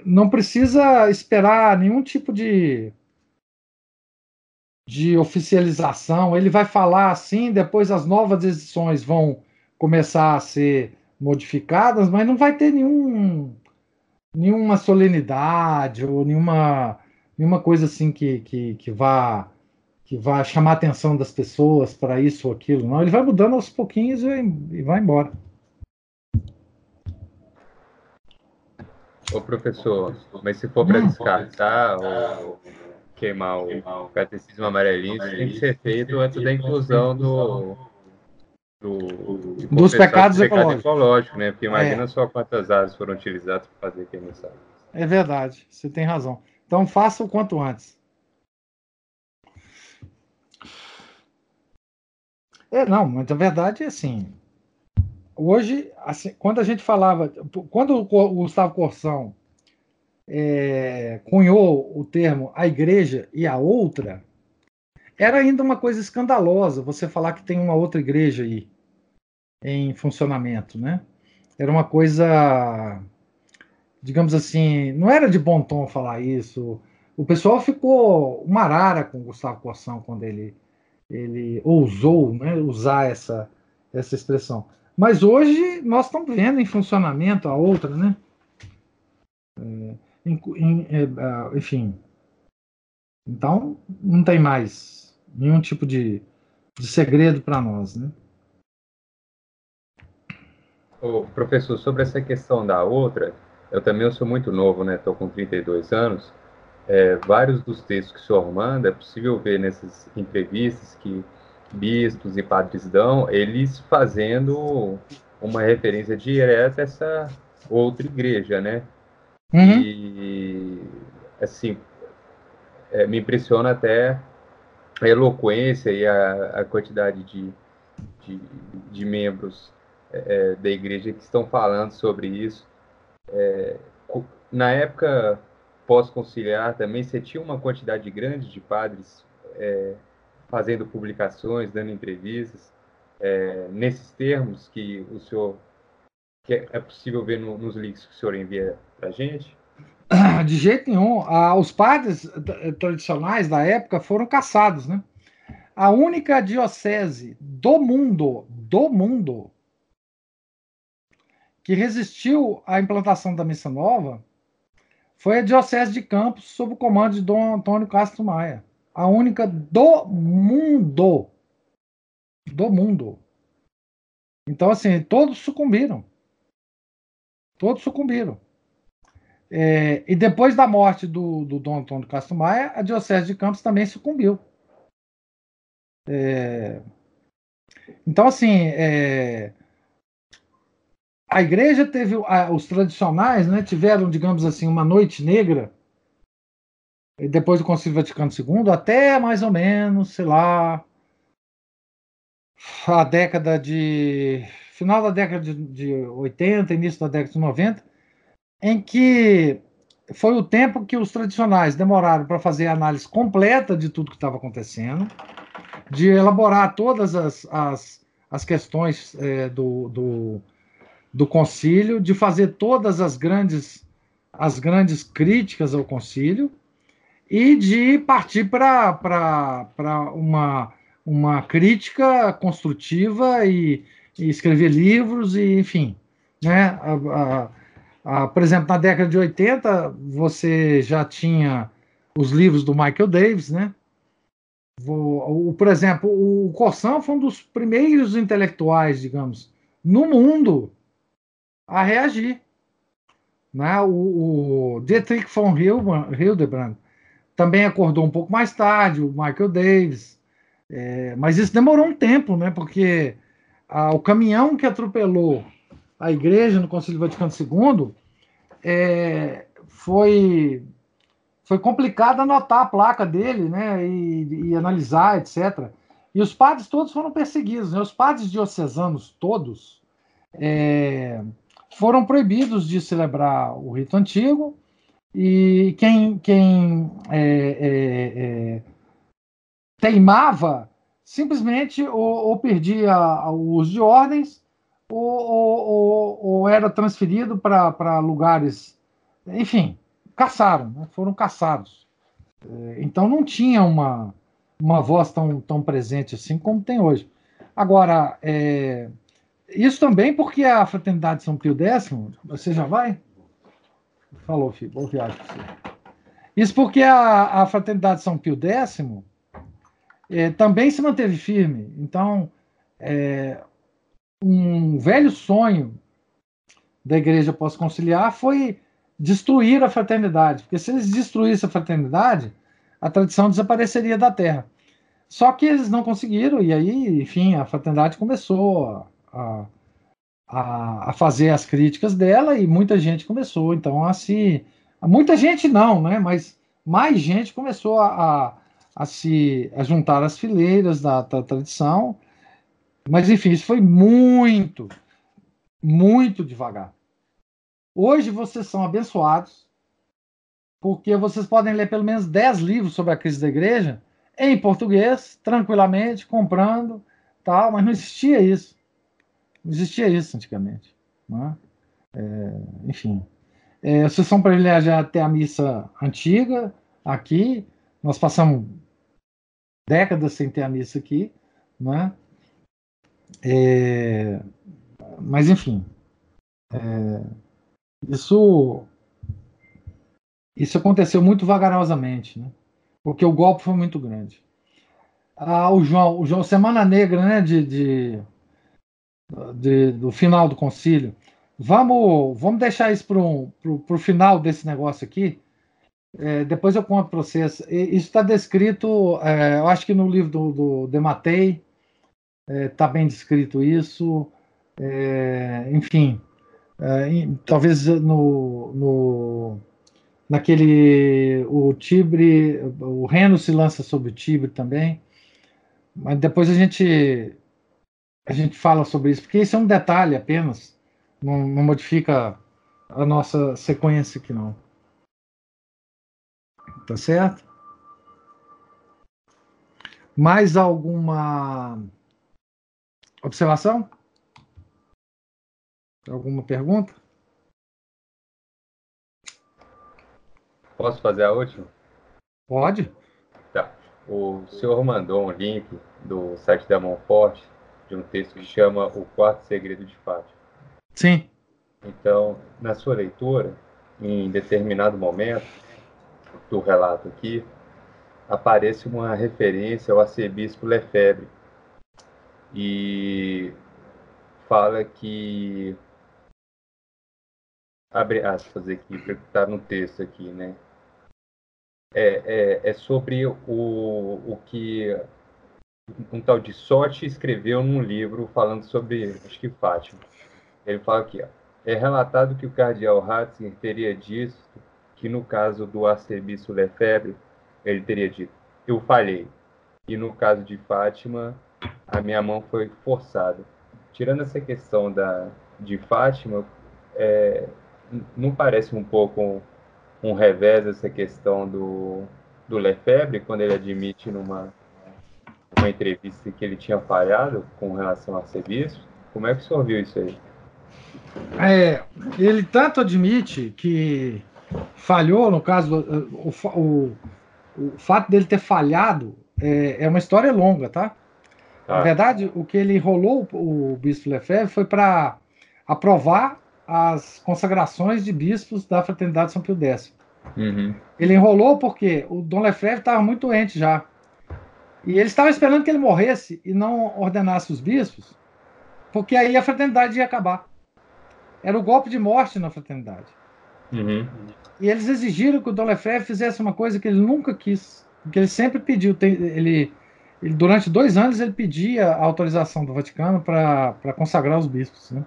não precisa esperar nenhum tipo de de oficialização. Ele vai falar assim, depois as novas decisões vão começar a ser modificadas, mas não vai ter nenhum, nenhuma solenidade ou nenhuma, nenhuma coisa assim que, que, que vá que vá chamar a atenção das pessoas para isso ou aquilo. Não, ele vai mudando aos pouquinhos e, e vai embora.
Ô professor, mas se for para descartar ou queimar o catecismo amarelinho, isso tem que ser feito antes da inclusão do, do,
dos pecados ecológicos.
ecológico, né? Porque imagina é. só quantas áreas foram utilizadas para fazer aquele ensaio.
É verdade, você tem razão. Então faça o quanto antes. É, não, mas a verdade é assim. Hoje, assim, quando a gente falava, quando o Gustavo Corsão é, cunhou o termo a igreja e a outra, era ainda uma coisa escandalosa você falar que tem uma outra igreja aí em funcionamento, né? Era uma coisa, digamos assim, não era de bom tom falar isso. O pessoal ficou uma arara com o Gustavo Corsão quando ele, ele ousou né, usar essa, essa expressão. Mas hoje nós estamos vendo em funcionamento a outra, né? É, em, em, é, enfim. Então, não tem mais nenhum tipo de, de segredo para nós, né?
Ô, professor, sobre essa questão da outra, eu também sou muito novo, né? Estou com 32 anos. É, vários dos textos que o senhor manda, é possível ver nessas entrevistas que bispos e padres dão, eles fazendo uma referência direta a essa outra igreja, né? Uhum. E, assim, é, me impressiona até a eloquência e a, a quantidade de, de, de membros é, é da igreja que estão falando sobre isso. É, na época pós-conciliar também, você tinha uma quantidade grande de padres é, fazendo publicações, dando entrevistas, é, nesses termos que o senhor que é, possível ver no, nos links que o senhor envia para a gente? *coughs*
De jeito nenhum. Ah, os padres tradicionais da época foram caçados, né? A única diocese do mundo, do mundo, que resistiu à implantação da missa nova foi a diocese de Campos, sob o comando de Dom Antônio Castro Maia. A única do mundo. Do mundo. Então, assim, todos sucumbiram. Todos sucumbiram. É, e depois da morte do, do Dom Antônio Castro Maia, a Diocese de Campos também sucumbiu. É, então, assim, é, a igreja teve, os tradicionais né, tiveram, digamos assim, uma noite negra, depois do Concílio Vaticano II, até mais ou menos, sei lá, a década de. final da década de, de 80, início da década de 90, em que foi o tempo que os tradicionais demoraram para fazer a análise completa de tudo que estava acontecendo, de elaborar todas as, as, as questões é, do, do do concílio, de fazer todas as grandes, as grandes críticas ao concílio e de partir para uma, uma crítica construtiva e, e, escrever livros e enfim. Né? A, a, a, por exemplo, na década de 80, você já tinha os livros do Michael Davis, né? O, por exemplo, o Corsan foi um dos primeiros intelectuais, digamos, no mundo a reagir. Né? O, o Dietrich von Hildebrand também acordou um pouco mais tarde, o Michael Davis, é, mas isso demorou um tempo, né? porque a, o caminhão que atropelou a igreja no Concílio Vaticano II é, foi, foi complicado anotar a placa dele né? e, e analisar, etc. E os padres todos foram perseguidos, né? os padres diocesanos todos. É, foram proibidos de celebrar o rito antigo e quem, quem é, é, é, teimava simplesmente ou, ou, perdia o uso de ordens ou, ou, ou era transferido para lugares, enfim, caçaram, né? foram caçados. É, então não tinha uma, uma voz tão, tão presente assim como tem hoje. Agora, é, isso também porque a Fraternidade São Pio X, você já vai? Falou, filho, boa viagem para você. Isso porque a, a Fraternidade São Pio X é, também se manteve firme. Então, é, um velho sonho da igreja pós-conciliar foi destruir a fraternidade, porque se eles destruíssem a fraternidade, a tradição desapareceria da terra. Só que eles não conseguiram, e aí, enfim, a fraternidade começou a, a, a, fazer as críticas dela e muita gente começou então a se. Muita gente não, né? Mas mais gente começou a, a, a se a juntar as fileiras da, da tradição. Mas enfim, isso foi muito, muito devagar. Hoje vocês são abençoados, porque vocês podem ler pelo menos 10 livros sobre a crise da igreja em português, tranquilamente, comprando, tal, mas não existia isso. Existia isso antigamente. Né? É, enfim. É, vocês são privilegiados até a missa antiga aqui. Nós passamos décadas sem ter a missa aqui. Né? É, mas, enfim. É, isso, isso aconteceu muito vagarosamente, né? porque o golpe foi muito grande. Ah, o João, o João Semana Negra, né, de, de de, do final do concílio. Vamos, vamos deixar isso para o final desse negócio aqui. É, depois eu conto para vocês. Isso está descrito, é, eu acho que no livro do, do Dematei está é, bem descrito isso. É, enfim, é, talvez no, no, naquele o Tibre, o Reno se lança sobre o Tibre também. Mas depois a gente a gente fala sobre isso, porque isso é um detalhe apenas, não, não modifica a nossa sequência aqui não. Tá certo? Mais alguma observação? Alguma pergunta?
Posso fazer a última?
Pode.
Tá. O senhor mandou um link do site da Mão Forte de um texto que chama O Quarto Segredo de Fátima.
Sim.
Então, na sua leitura, em determinado momento do relato aqui, aparece uma referência ao arcebispo Lefebvre. E fala que abre aspas aqui, está no texto aqui, né? É, é, é sobre o, o que um tal de Sorte escreveu num livro falando sobre, acho que Fátima. Ele fala aqui, ó, é relatado que o cardeal Ratzinger teria dito que no caso do arcebispo Lefebvre, ele teria dito, eu falhei. E no caso de Fátima, a minha mão foi forçada. Tirando essa questão da, de Fátima, é, não parece um pouco um, revés essa questão do, do Lefebvre, quando ele admite numa uma entrevista que ele tinha falhado com relação a serviço. Como é que o senhor viu isso aí?
É, ele tanto admite que falhou, no caso, o, o, o fato dele ter falhado é, é, uma história longa, tá? Na verdade, o que ele enrolou o bispo Lefebvre foi para aprovar as consagrações de bispos da Fraternidade São Pio X. Uhum. Ele enrolou porque o Dom Lefebvre estava muito doente já. E eles estavam esperando que ele morresse e não ordenasse os bispos, porque aí a fraternidade ia acabar. Era o golpe de morte na fraternidade. Uhum. E eles exigiram que o Dom Lefebvre fizesse uma coisa que ele nunca quis, que ele sempre pediu. Ele, ele durante dois anos ele pedia a autorização do Vaticano para consagrar os bispos. Né?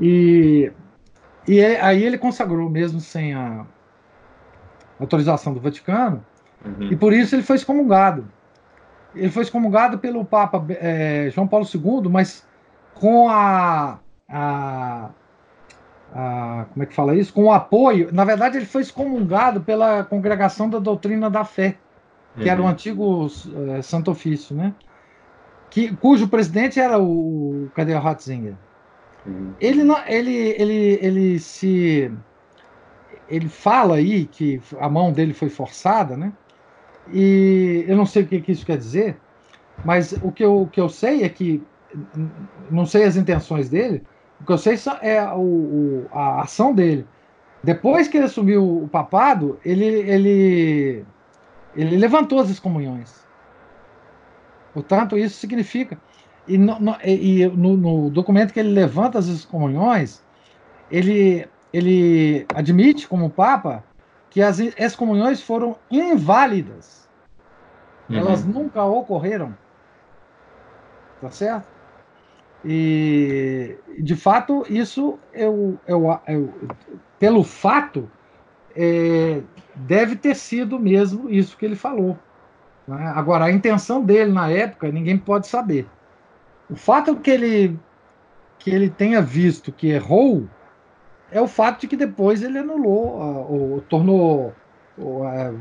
E, e aí ele consagrou mesmo sem a autorização do Vaticano, uhum. e por isso ele foi excomungado ele foi excomungado pelo Papa é, João Paulo II, mas com a, a, a, como é que fala isso? Com o apoio. Na verdade, ele foi excomungado pela Congregação da Doutrina da Fé, que uhum. era o uhum. antigo é, Santo Ofício, né? Que, cujo presidente era o, o Cadê Ratzinger. Uhum. Ele, ele, ele, ele se ele fala aí que a mão dele foi forçada, né? E eu não sei o que, que isso quer dizer, mas o que, eu, o que eu sei é que, não sei as intenções dele, o que eu sei é o, o, a ação dele. Depois que ele assumiu o papado, ele, ele, ele levantou as excomunhões. Portanto, isso significa. E, no, no, e no, no, documento que ele levanta as excomunhões, ele, ele admite, como Papa, que as excomunhões foram inválidas. Uhum. Elas nunca ocorreram. Tá certo? E, de fato, isso, eu, eu, eu pelo fato, é, deve ter sido mesmo isso que ele falou. Né? Agora, a intenção dele na época, ninguém pode saber. O fato que ele, que ele tenha visto que errou é o fato de que depois ele anulou, ou tornou, ou, é,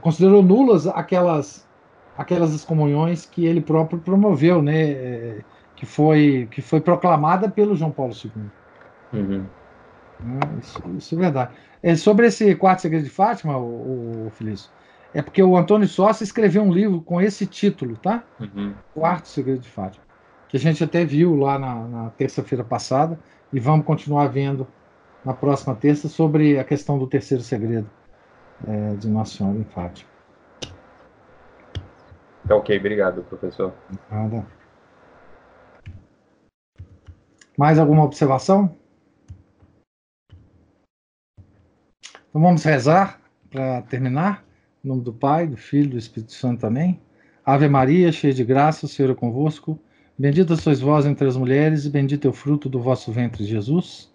considerou nulas aquelas, aquelas excomunhões que ele próprio promoveu, né? É, que foi, que foi proclamada pelo João Paulo II. Uhum. Né, isso, isso, é verdade. É, sobre esse quarto segredo de Fátima, o, o Felício, é porque o Antônio Sócia escreveu um livro com esse título, tá? Uhum. Quarto segredo de Fátima, que a gente até viu lá na, na terça-feira passada e vamos continuar vendo na próxima terça sobre a questão do terceiro segredo é, de Nossa Senhora em Fátima.
Tá ok, obrigado, professor. Nada.
Mais alguma observação? Então vamos rezar para terminar. Em nome do Pai, do Filho, do Espírito Santo também. Ave Maria, cheia de graça, o Senhor é convosco. Bendita sois vós entre as mulheres, e bendito é o fruto do vosso ventre, Jesus.